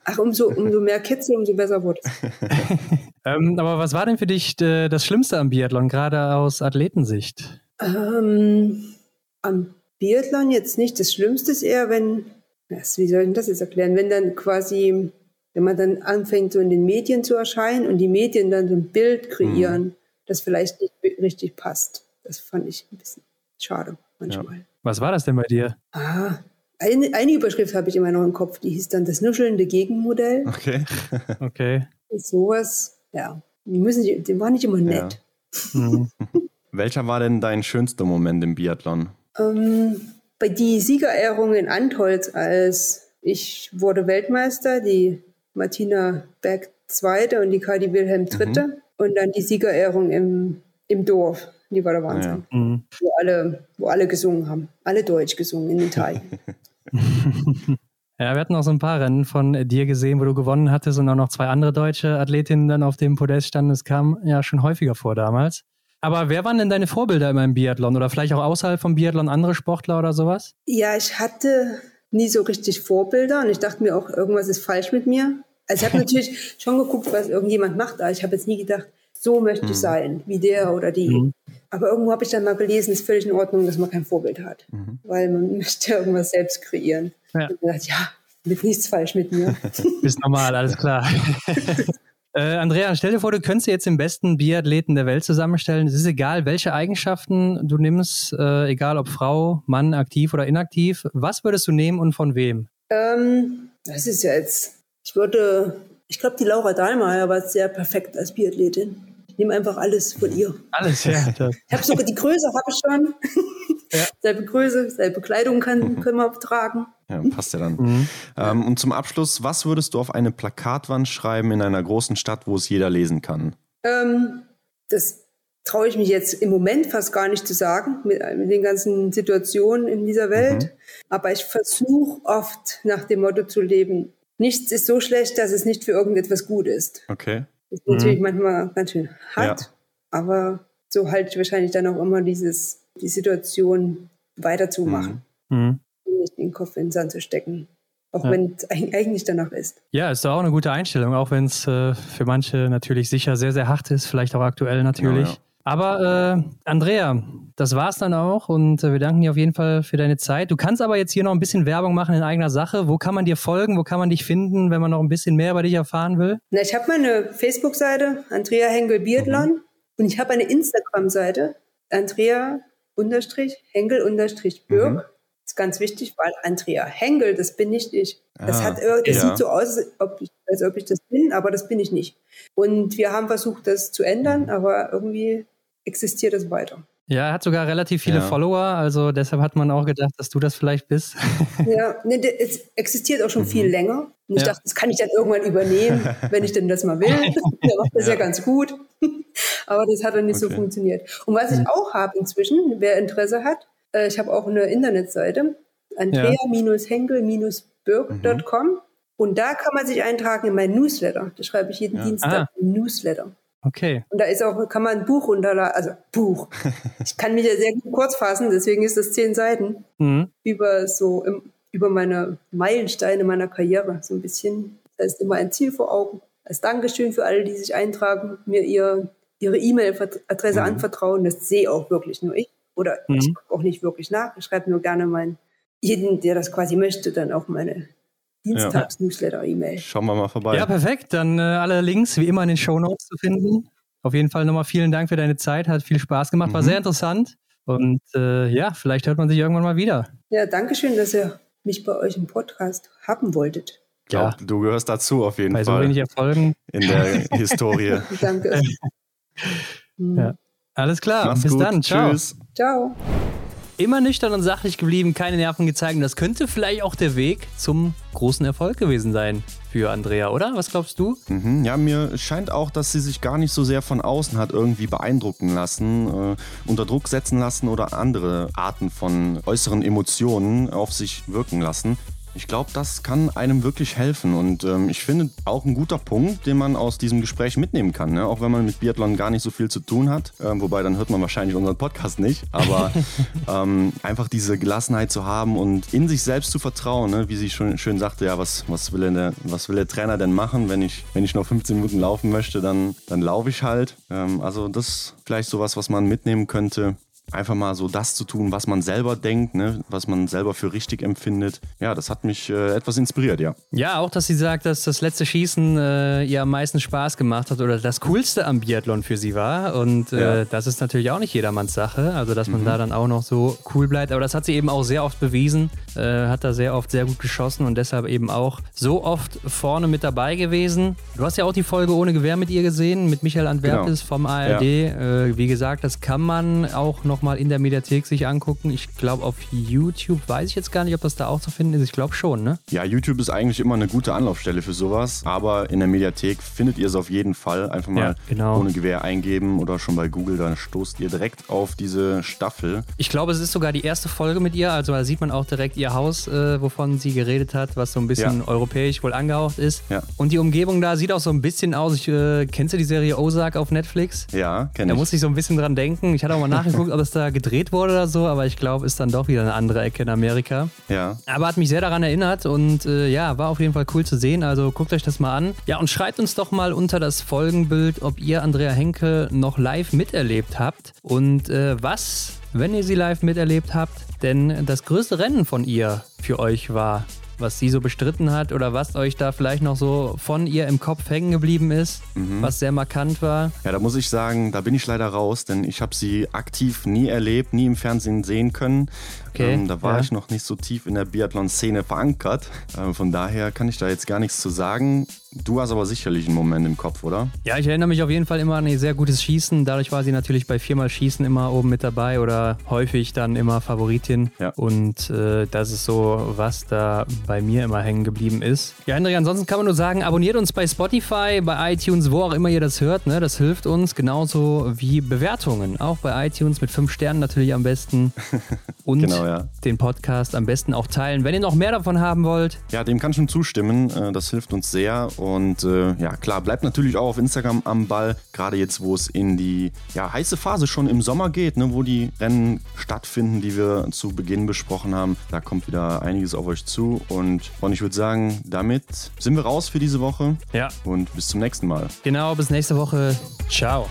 Ach, umso, umso mehr Kitzel, umso besser wurde es. ähm, aber was war denn für dich äh, das Schlimmste am Biathlon, gerade aus Athletensicht? Ähm, am Biathlon jetzt nicht. Das Schlimmste ist eher, wenn, wie soll ich das jetzt erklären, wenn dann quasi wenn man dann anfängt, so in den Medien zu erscheinen und die Medien dann so ein Bild kreieren, mhm. das vielleicht nicht richtig passt. Das fand ich ein bisschen schade manchmal. Ja. Was war das denn bei dir? Ah, eine, eine Überschrift habe ich immer noch im Kopf, die hieß dann das nuschelnde Gegenmodell. Okay. okay. Sowas, ja, die, müssen, die waren nicht immer nett. Ja. Mhm. Welcher war denn dein schönster Moment im Biathlon? Ähm, bei die Siegerehrung in Antholz, als ich wurde Weltmeister, die Martina Beck zweite und die Kadi Wilhelm dritte. Mhm. Und dann die Siegerehrung im, im Dorf. Die war der Wahnsinn. Ja. Mhm. Wo, alle, wo alle gesungen haben. Alle Deutsch gesungen in Italien. Ja, wir hatten auch so ein paar Rennen von dir gesehen, wo du gewonnen hattest und auch noch zwei andere deutsche Athletinnen dann auf dem Podest standen. Das kam ja schon häufiger vor damals. Aber wer waren denn deine Vorbilder immer im Biathlon oder vielleicht auch außerhalb vom Biathlon andere Sportler oder sowas? Ja, ich hatte nie so richtig Vorbilder und ich dachte mir auch, irgendwas ist falsch mit mir. Also ich habe natürlich schon geguckt, was irgendjemand macht, aber ich habe jetzt nie gedacht, so möchte ich mhm. sein, wie der oder die. Mhm. Aber irgendwo habe ich dann mal gelesen, ist völlig in Ordnung, dass man kein Vorbild hat, mhm. weil man möchte irgendwas selbst kreieren. Ja. Und ich dachte, ja, mit nichts falsch mit mir. Ist normal, alles klar. äh, Andrea, stell dir vor, du könntest jetzt den besten Biathleten der Welt zusammenstellen. Es ist egal, welche Eigenschaften du nimmst, äh, egal ob Frau, Mann, aktiv oder inaktiv. Was würdest du nehmen und von wem? Ähm, das ist ja jetzt, ich würde, ich glaube, die Laura Dahlmeier war sehr perfekt als Biathletin. Ich nehme einfach alles von ihr. Alles, ja. ich habe sogar die Größe, habe ich schon. Ja. selbe Größe, selbe Kleidung kann, können wir tragen. Ja, passt ja dann. Mhm. Ähm, und zum Abschluss, was würdest du auf eine Plakatwand schreiben in einer großen Stadt, wo es jeder lesen kann? Ähm, das traue ich mich jetzt im Moment fast gar nicht zu sagen, mit, mit den ganzen Situationen in dieser Welt. Mhm. Aber ich versuche oft nach dem Motto zu leben, nichts ist so schlecht, dass es nicht für irgendetwas gut ist. Okay. Das ist mhm. natürlich manchmal ganz schön hart, ja. aber so halte ich wahrscheinlich dann auch immer dieses, die Situation weiterzumachen. Mhm. mhm nicht den Kopf in den Sand zu stecken. Auch ja. wenn es eigentlich danach ist. Ja, ist doch auch eine gute Einstellung, auch wenn es äh, für manche natürlich sicher sehr, sehr hart ist, vielleicht auch aktuell natürlich. Ja, ja. Aber äh, Andrea, das war's dann auch und äh, wir danken dir auf jeden Fall für deine Zeit. Du kannst aber jetzt hier noch ein bisschen Werbung machen in eigener Sache. Wo kann man dir folgen? Wo kann man dich finden, wenn man noch ein bisschen mehr über dich erfahren will? Na, ich habe meine Facebook-Seite, Andrea Hengel Biathlon, mhm. und ich habe eine Instagram-Seite, Andrea Hengel Birk. Mhm ist ganz wichtig, weil Andrea Hengel, das bin nicht ich. Das, ah, hat, das ja. sieht so aus, als ob, ich, als ob ich das bin, aber das bin ich nicht. Und wir haben versucht, das zu ändern, mhm. aber irgendwie existiert es weiter. Ja, er hat sogar relativ viele ja. Follower, also deshalb hat man auch gedacht, dass du das vielleicht bist. Ja, nee, es existiert auch schon mhm. viel länger. Und ich ja. dachte, das kann ich dann irgendwann übernehmen, wenn ich denn das mal will. Der macht das ja. ja ganz gut. Aber das hat dann nicht okay. so funktioniert. Und was ich mhm. auch habe inzwischen, wer Interesse hat, äh, ich habe auch eine Internetseite, andrea-henkel-birk.com. Mhm. Und da kann man sich eintragen in mein Newsletter. Da schreibe ich jeden ja. Dienstag ah. ein Newsletter. Okay. Und da ist auch, kann man ein Buch runterladen, also Buch. ich kann mich ja sehr gut kurz fassen, deswegen ist das zehn Seiten. Mhm. Über so, im, über meine Meilensteine meiner Karriere, so ein bisschen. Das heißt, immer ein Ziel vor Augen. Als Dankeschön für alle, die sich eintragen, mir ihr, ihre E-Mail-Adresse mhm. anvertrauen. Das sehe auch wirklich nur ich. Oder mhm. ich gucke auch nicht wirklich nach. Ich schreibe nur gerne meinen, jeden, der das quasi möchte, dann auch meine Dienstags-Newsletter-E-Mail. Schauen wir mal vorbei. Ja, perfekt. Dann äh, alle Links wie immer in den Show Notes zu finden. Auf jeden Fall nochmal vielen Dank für deine Zeit. Hat viel Spaß gemacht, war mhm. sehr interessant. Und äh, ja, vielleicht hört man sich irgendwann mal wieder. Ja, danke schön, dass ihr mich bei euch im Podcast haben wolltet. Ich glaube, ja. du gehörst dazu auf jeden bei Fall. Bei so wenig Erfolgen. In der Historie. danke. ja. Alles klar, Mach's bis gut. dann. Ciao. Tschüss. Ciao. Immer nüchtern und sachlich geblieben, keine Nerven gezeigt. Das könnte vielleicht auch der Weg zum großen Erfolg gewesen sein für Andrea, oder? Was glaubst du? Mhm, ja, mir scheint auch, dass sie sich gar nicht so sehr von außen hat irgendwie beeindrucken lassen, äh, unter Druck setzen lassen oder andere Arten von äußeren Emotionen auf sich wirken lassen. Ich glaube, das kann einem wirklich helfen und ähm, ich finde auch ein guter Punkt, den man aus diesem Gespräch mitnehmen kann, ne? auch wenn man mit Biathlon gar nicht so viel zu tun hat, äh, wobei dann hört man wahrscheinlich unseren Podcast nicht, aber ähm, einfach diese Gelassenheit zu haben und in sich selbst zu vertrauen, ne? wie sie schon schön sagte, ja, was, was, will der, was will der Trainer denn machen, wenn ich, wenn ich noch 15 Minuten laufen möchte, dann, dann laufe ich halt. Ähm, also das ist vielleicht sowas, was man mitnehmen könnte einfach mal so das zu tun, was man selber denkt, ne? was man selber für richtig empfindet. Ja, das hat mich äh, etwas inspiriert, ja. Ja, auch, dass sie sagt, dass das letzte Schießen äh, ihr am meisten Spaß gemacht hat oder das Coolste am Biathlon für sie war. Und äh, ja. das ist natürlich auch nicht jedermanns Sache, also dass man mhm. da dann auch noch so cool bleibt. Aber das hat sie eben auch sehr oft bewiesen, äh, hat da sehr oft sehr gut geschossen und deshalb eben auch so oft vorne mit dabei gewesen. Du hast ja auch die Folge ohne Gewehr mit ihr gesehen, mit Michael Antwerpes genau. vom ARD. Ja. Äh, wie gesagt, das kann man auch noch nochmal in der Mediathek sich angucken. Ich glaube, auf YouTube weiß ich jetzt gar nicht, ob das da auch zu finden ist. Ich glaube schon, ne? Ja, YouTube ist eigentlich immer eine gute Anlaufstelle für sowas, aber in der Mediathek findet ihr es auf jeden Fall. Einfach mal ja, genau. ohne Gewehr eingeben oder schon bei Google, dann stoßt ihr direkt auf diese Staffel. Ich glaube, es ist sogar die erste Folge mit ihr, also da sieht man auch direkt ihr Haus, äh, wovon sie geredet hat, was so ein bisschen ja. europäisch wohl angehaucht ist. Ja. Und die Umgebung da sieht auch so ein bisschen aus. Ich, äh, kennst du die Serie Ozark auf Netflix? Ja, kenne ich. Da musste ich so ein bisschen dran denken. Ich hatte auch mal nachgeguckt, ob es da gedreht wurde oder so, aber ich glaube, ist dann doch wieder eine andere Ecke in Amerika. Ja. Aber hat mich sehr daran erinnert und äh, ja, war auf jeden Fall cool zu sehen. Also guckt euch das mal an. Ja, und schreibt uns doch mal unter das Folgenbild, ob ihr Andrea Henke noch live miterlebt habt und äh, was, wenn ihr sie live miterlebt habt, denn das größte Rennen von ihr für euch war was sie so bestritten hat oder was euch da vielleicht noch so von ihr im Kopf hängen geblieben ist, mhm. was sehr markant war? Ja, da muss ich sagen, da bin ich leider raus, denn ich habe sie aktiv nie erlebt, nie im Fernsehen sehen können. Okay, ähm, da war ja. ich noch nicht so tief in der Biathlon-Szene verankert. Äh, von daher kann ich da jetzt gar nichts zu sagen. Du hast aber sicherlich einen Moment im Kopf, oder? Ja, ich erinnere mich auf jeden Fall immer an ein sehr gutes Schießen. Dadurch war sie natürlich bei viermal Schießen immer oben mit dabei oder häufig dann immer Favoritin. Ja. Und äh, das ist so, was da bei mir immer hängen geblieben ist. Ja, Hendrik, ansonsten kann man nur sagen, abonniert uns bei Spotify, bei iTunes, wo auch immer ihr das hört. Ne? Das hilft uns genauso wie Bewertungen. Auch bei iTunes mit fünf Sternen natürlich am besten. Und genau, ja. den Podcast am besten auch teilen, wenn ihr noch mehr davon haben wollt. Ja, dem kann ich schon zustimmen. Äh, das hilft uns sehr. Und äh, ja, klar, bleibt natürlich auch auf Instagram am Ball. Gerade jetzt, wo es in die ja, heiße Phase schon im Sommer geht, ne? wo die Rennen stattfinden, die wir zu Beginn besprochen haben. Da kommt wieder einiges auf euch zu. Und, und ich würde sagen, damit sind wir raus für diese Woche. Ja. Und bis zum nächsten Mal. Genau, bis nächste Woche. Ciao.